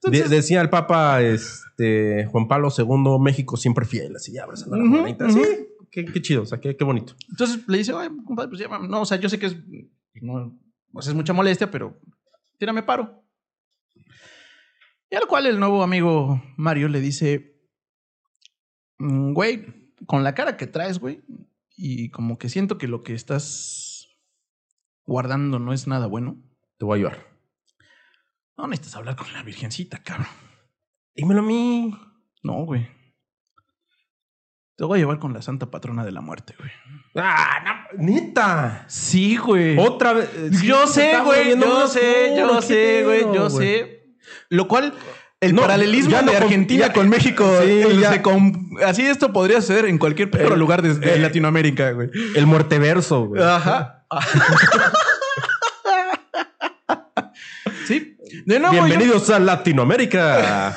De- decía el Papa este, Juan Pablo II, México siempre fiel, así abrazando a la morenita. Sí, qué, qué chido, o sea, qué, qué bonito. Entonces le dice, oye, compadre, pues llámame. No, o sea, yo sé que es, no, o sea, es mucha molestia, pero tírame paro. Y al cual el nuevo amigo Mario le dice, "Mm, güey, con la cara que traes, güey, y como que siento que lo que estás guardando no es nada bueno, Te voy a ayudar. no necesitas hablar con la virgencita, cabrón. Dímelo a mí. No, güey. Te voy a llevar con la santa patrona de la muerte, güey. Ah, no, neta. Sí, güey. Otra vez. eh, Yo sé, güey. Yo sé, yo sé, güey. Yo sé. Lo cual, el No, paralelismo de con- Argentina ya- con México. Sí, eh, se así esto podría ser en cualquier Eh, lugar de, de eh, Latinoamérica, güey. El muerteverso, güey. Ajá. sí. De nuevo, Bienvenidos a Latinoamérica. yo,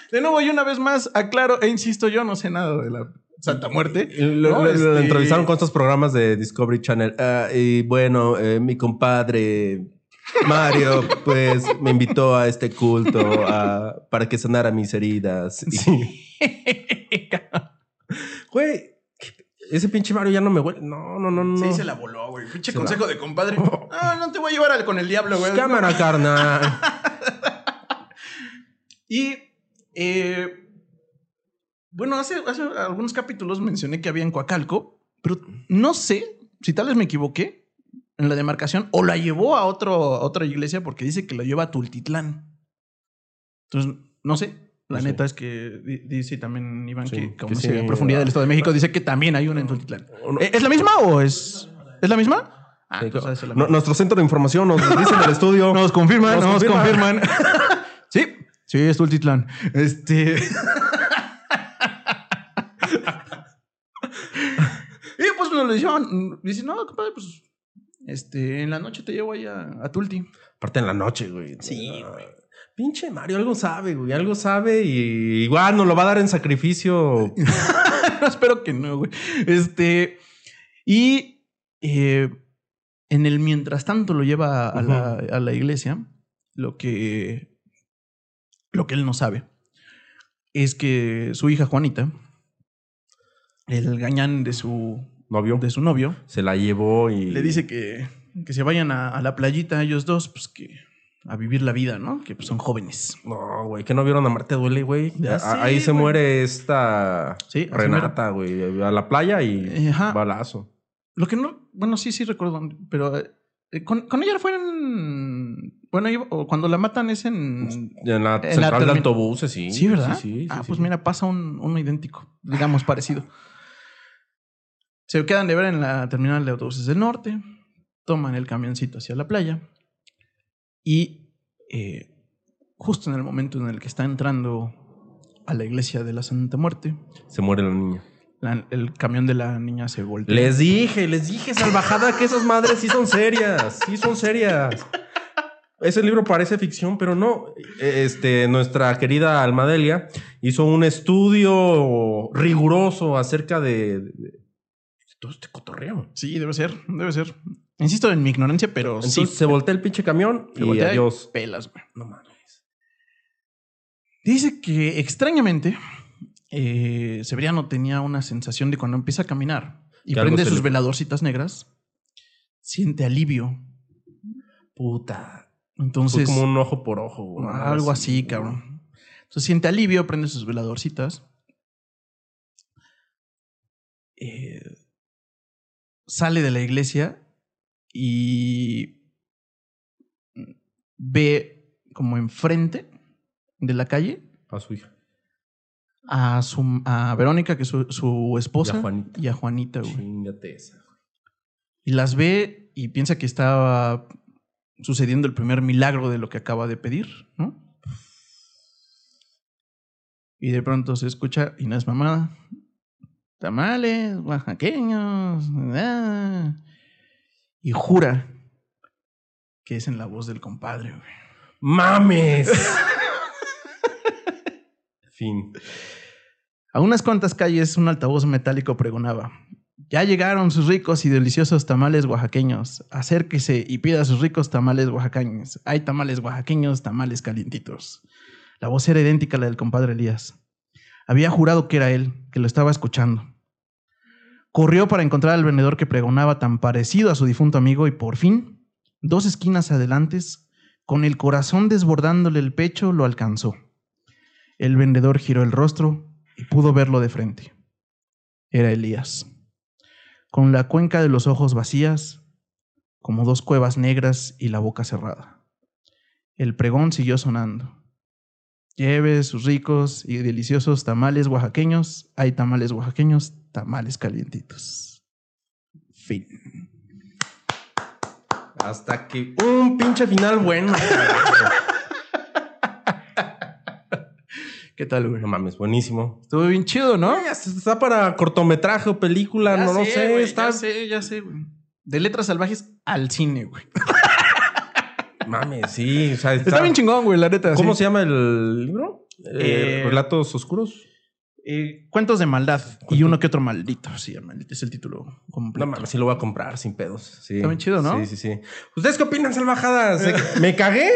de nuevo, y una vez más, aclaro e insisto, yo no sé nada de la Santa Muerte. Lo, No, lo- lo este- entrevistaron con estos programas de Discovery Channel. Ah, y bueno, eh, mi compadre Mario, pues me invitó a este culto a- para que sanara mis heridas. Y- Güey, ese pinche Mario ya no me huele. No, no, no, no. Sí, se la voló, güey. Pinche Se consejo de compadre. No, no te voy a llevar al- con el diablo, güey. Cámara, carnal. Y, eh, bueno, hace, hace algunos capítulos mencioné que había en Coacalco, pero no sé si tal vez me equivoqué en la demarcación o la llevó a, otro, a otra iglesia porque dice que la lleva a Tultitlán. Entonces, no sé. La No sé. neta es que di- dice también Iván Sí, que que conoce sí. a profundidad del Estado de México. Dice que también hay una en Tultitlán. No, ¿Eh, ¿Es la misma o es, es la misma? Ah, Sí, la nuestro centro de información nos dice en el estudio. Nos confirman, Nos nos, confirman. confirman. sí, sí, es Tultitlán. Este. y pues nos lo dijeron. Dice, no, compadre, pues. Este, en la noche te llevo ahí a, a Tulti. Aparte en la noche, güey. Sí, No. Pinche Mario, algo sabe, güey. Algo sabe y igual nos lo va a dar en sacrificio. Espero que no, güey. Este. Y eh, en el mientras tanto lo lleva a, la, a la iglesia. Lo que. Lo que él no sabe es que su hija Juanita, el gañán de su, Novio. de su novio, Se la llevó y. le dice que, que se vayan a, a la playita ellos dos, pues que a vivir la vida, ¿no? Que pues, son jóvenes. No, güey, que no vieron a Marte duele, güey. Ahí se güey. muere esta Sí, Renata, güey. A la playa y ajá. balazo. Lo que no, bueno, sí, sí recuerdo, pero eh, con, con ella fue en. Bueno, iba- o cuando la matan es en. En la En la central de autobuses, sí. Sí, ¿verdad? Sí, sí, ah, sí, pues sí. mira, pasa un, uno idéntico, digamos parecido. Se quedan de ver en la terminal de autobuses del norte, toman el camioncito hacia la playa y eh, justo en el momento en el que está entrando a la iglesia de la Santa Muerte, Se muere la niña. la- el camión de la niña se voltea. Les dije, les dije, salvajada, que esas madres sí son serias. Sí son serias. Ese libro parece ficción, pero no. Este, nuestra querida Almadelia hizo un estudio riguroso acerca de todo este cotorreo. Sí, debe ser, debe ser. Insisto en mi ignorancia, pero Entonces sí. se voltea el pinche camión se y voltea adiós. Pelas, güey. No mames. Dice que extrañamente eh, Severiano tenía una sensación de cuando empieza a caminar y Que prende sus le- veladorcitas negras, siente alivio. Puta. Entonces, Fue como un ojo por ojo. güey. algo así, cabrón. Entonces siente alivio, prende sus veladorcitas. Eh, sale de la iglesia y ve como enfrente de la calle A su hija. a su a Verónica, que es su, su esposa, Y a Juanita. y a Juanita, güey. Esa. Y las ve y piensa que estaba sucediendo el primer milagro de lo que acaba de pedir, ¿no? Y de pronto se escucha, y no es mamada, tamales oaxaqueños, ah", y jura que es en la voz del compadre, güey. ¡Mames! fin. A unas cuantas calles un altavoz metálico pregonaba. Ya llegaron sus ricos y deliciosos tamales oaxaqueños. Acérquese y pida sus ricos tamales oaxaqueños. Hay tamales oaxaqueños, tamales calientitos. La voz era idéntica a la del compadre Elías. Había jurado que era él, que lo estaba escuchando. Corrió para encontrar al vendedor que pregonaba tan parecido a su difunto amigo y por fin, dos esquinas adelante, con el corazón desbordándole el pecho, lo alcanzó. El vendedor giró el rostro y pudo verlo de frente. Era Elías. Con la cuenca de los ojos vacías, como dos cuevas negras y la boca cerrada. El pregón siguió sonando. Lleve sus ricos y deliciosos tamales oaxaqueños. Hay tamales oaxaqueños, tamales calientitos. Fin. Hasta que un pinche final bueno. ¿Qué tal, güey? no mames, buenísimo. Estuvo bien chido, ¿no? Está para cortometraje o película, Ya no lo sé. güey, está... Ya sé, ya sé, güey. De letras salvajes al cine, güey. Mames, sí. O sea, Está, bien chingón, güey, la neta. ¿Cómo sí. se llama el libro? Eh, Eh, ¿Relatos oscuros? Eh, Cuentos de maldad y uno que otro maldito. Sí, maldito es el título completo. No mames, sí lo voy a comprar sin pedos. Sí. Está bien chido, ¿no? Sí, sí, sí. ¿Ustedes qué opinan, salvajadas? ¿Se- ¿Me cagué?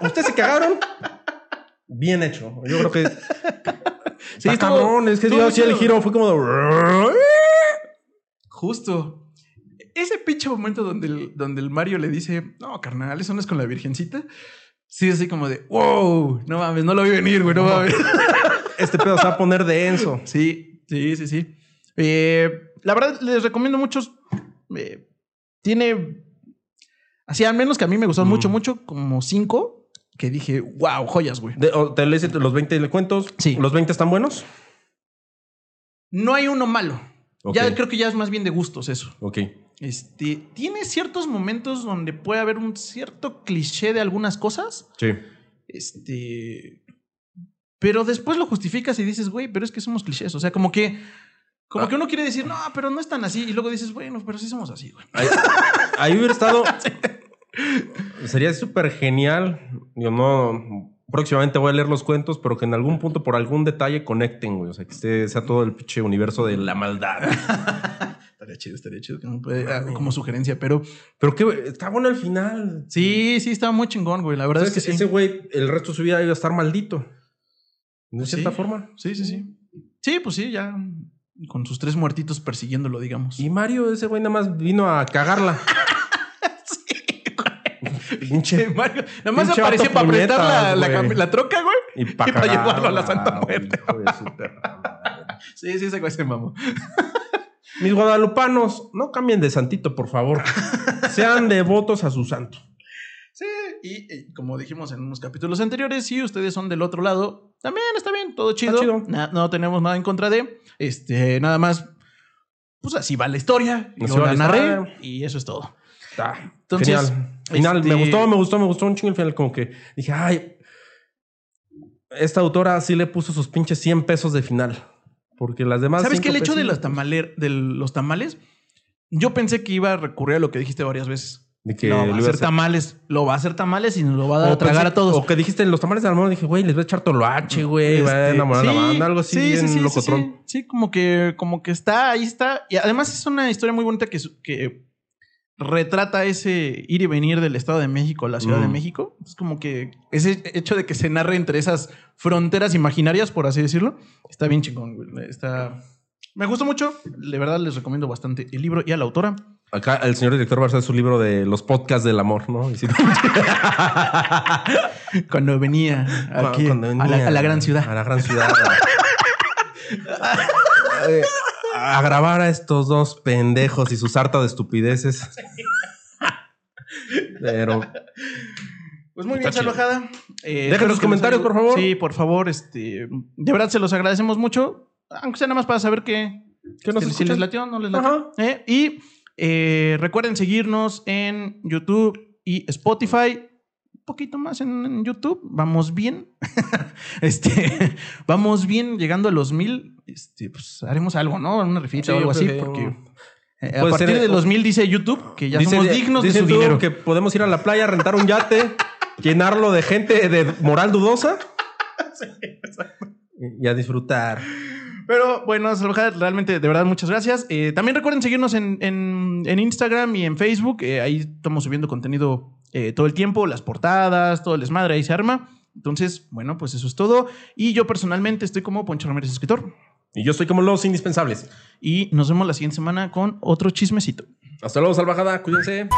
¿Ustedes se cagaron? Bien hecho. Yo creo que. Sí, estuvo- cabrón. Es que estuvo yo muy sí el giro fue como de. Justo. Ese pinche momento donde el, donde el Mario le dice, no, carnal, eso no es con la virgencita. Sí, así como de, wow, no mames, no lo vi venir, güey, no mames. Este pedo se va a poner denso. Sí, sí, sí, sí. Eh, la verdad, les recomiendo muchos. eh, tiene, así al menos que a mí me gustaron Mm. mucho, mucho, como cinco, que dije, wow, joyas, güey. De- ¿Te lees los 20 cuentos? Sí. ¿Los 20 están buenos? No hay uno malo. Ya creo que ya es más bien de gustos eso. Ok. Este, tiene ciertos momentos donde puede haber un cierto cliché de algunas cosas. Sí. Este. Pero después lo justificas y dices, güey, pero es que somos clichés. O sea, como que. Como Ah. que uno quiere decir, no, pero no es tan así. Y luego dices, bueno, pero sí somos así, güey. Ahí, ahí hubiera estado. Sería súper genial. Yo no. Próximamente voy a leer los cuentos, pero que en algún punto, por algún detalle, conecten, güey. O sea, que esté- sea todo el pinche universo de la maldad. Estaría chido, estaría chido. como ah, Como sugerencia, pero Pero que está bueno al final. sí, sí, estaba muy chingón, güey. La verdad es que sí. ese güey, el resto de su vida iba a estar maldito. De cierta Sí. forma. Sí, sí, sí. Sí, pues sí, ya con sus tres muertitos persiguiéndolo, digamos. Y Mario, ese güey nada más vino a cagarla. Pinche. Mario, nada más Pinche apareció para prestar la, la, güey. troca, güey. Y Y para llevarlo a la Santa Muerte. Sí, sí, ese güey se mamó. Mis guadalupanos, no cambien de santito, por favor. Sean devotos a su santo. Y, eh, como dijimos en unos capítulos anteriores, si ustedes son del otro lado, también está bien, todo chido. chido. Na- no tenemos nada en contra de. Este, nada más, pues así va la historia. Así Yo va la narré historia. y eso es todo. Está Entonces, genial. Final, este- me gustó, me gustó, me gustó un chingo el final. Como que dije, ay, esta autora sí le puso sus pinches 100 pesos de final. Porque las demás. ¿Sabes qué? El hecho de los, tamaler, de los tamales, yo pensé que iba a recurrir a lo que dijiste varias veces. De que lo va a hacer tamales, lo va a hacer tamales y nos lo va a dar O a tragar pensé- a todos. O que dijiste en los tamales de Almón, dije, güey, les voy a echar toloache, güey, va a Este, enamorar a la sí, banda, algo así, sí, sí, sí, sí. Sí, sí, como que, como que está, ahí está. Y además es una historia muy bonita que, que retrata ese ir y venir del Estado de México a la Ciudad de Mm. México. Es como que ese hecho de que se narre entre esas fronteras imaginarias, por así decirlo, está bien chingón, güey. Está... Me gustó mucho. De verdad les recomiendo bastante el libro y a la autora. Acá el señor director va a hacer su libro de los podcasts del amor, ¿no? Y Cuando venía aquí Cuando a, la, venía a la gran ciudad. A la gran ciudad. Eh, a grabar a estos dos pendejos y su sarta de estupideces. Pero Pues muy bien, salvajada. Eh, Dejen que comentarios, por favor. Sí, por favor. Este, de verdad se los agradecemos mucho. Aunque sea nada más para saber que, que nos si, si les latió, no les latió. Ajá. Eh, Y eh, recuerden seguirnos en YouTube y Spotify. Un poquito más en, en YouTube. Vamos bien. este, vamos bien llegando a los mil. Este, pues haremos algo, ¿no? Una refita Sí, o algo así. que- Porque eh, a partir ser- de los mil dice YouTube que ya Dice- somos dignos de dice su tú dinero. que podemos ir a la playa, rentar un yate, llenarlo de gente de moral dudosa y a disfrutar. Pero bueno, Salvajada, realmente, de verdad, muchas gracias. Eh, también recuerden seguirnos en, en- en Instagram y en Facebook. Eh, ahí estamos subiendo contenido eh, todo el tiempo, las portadas, todo el desmadre, ahí se arma. Entonces, bueno, pues eso es todo. Y yo personalmente estoy como Poncho Ramírez, escritor. Y yo estoy como los indispensables. Y nos vemos la siguiente semana con otro chismecito. Hasta luego, salvajada. Cuídense.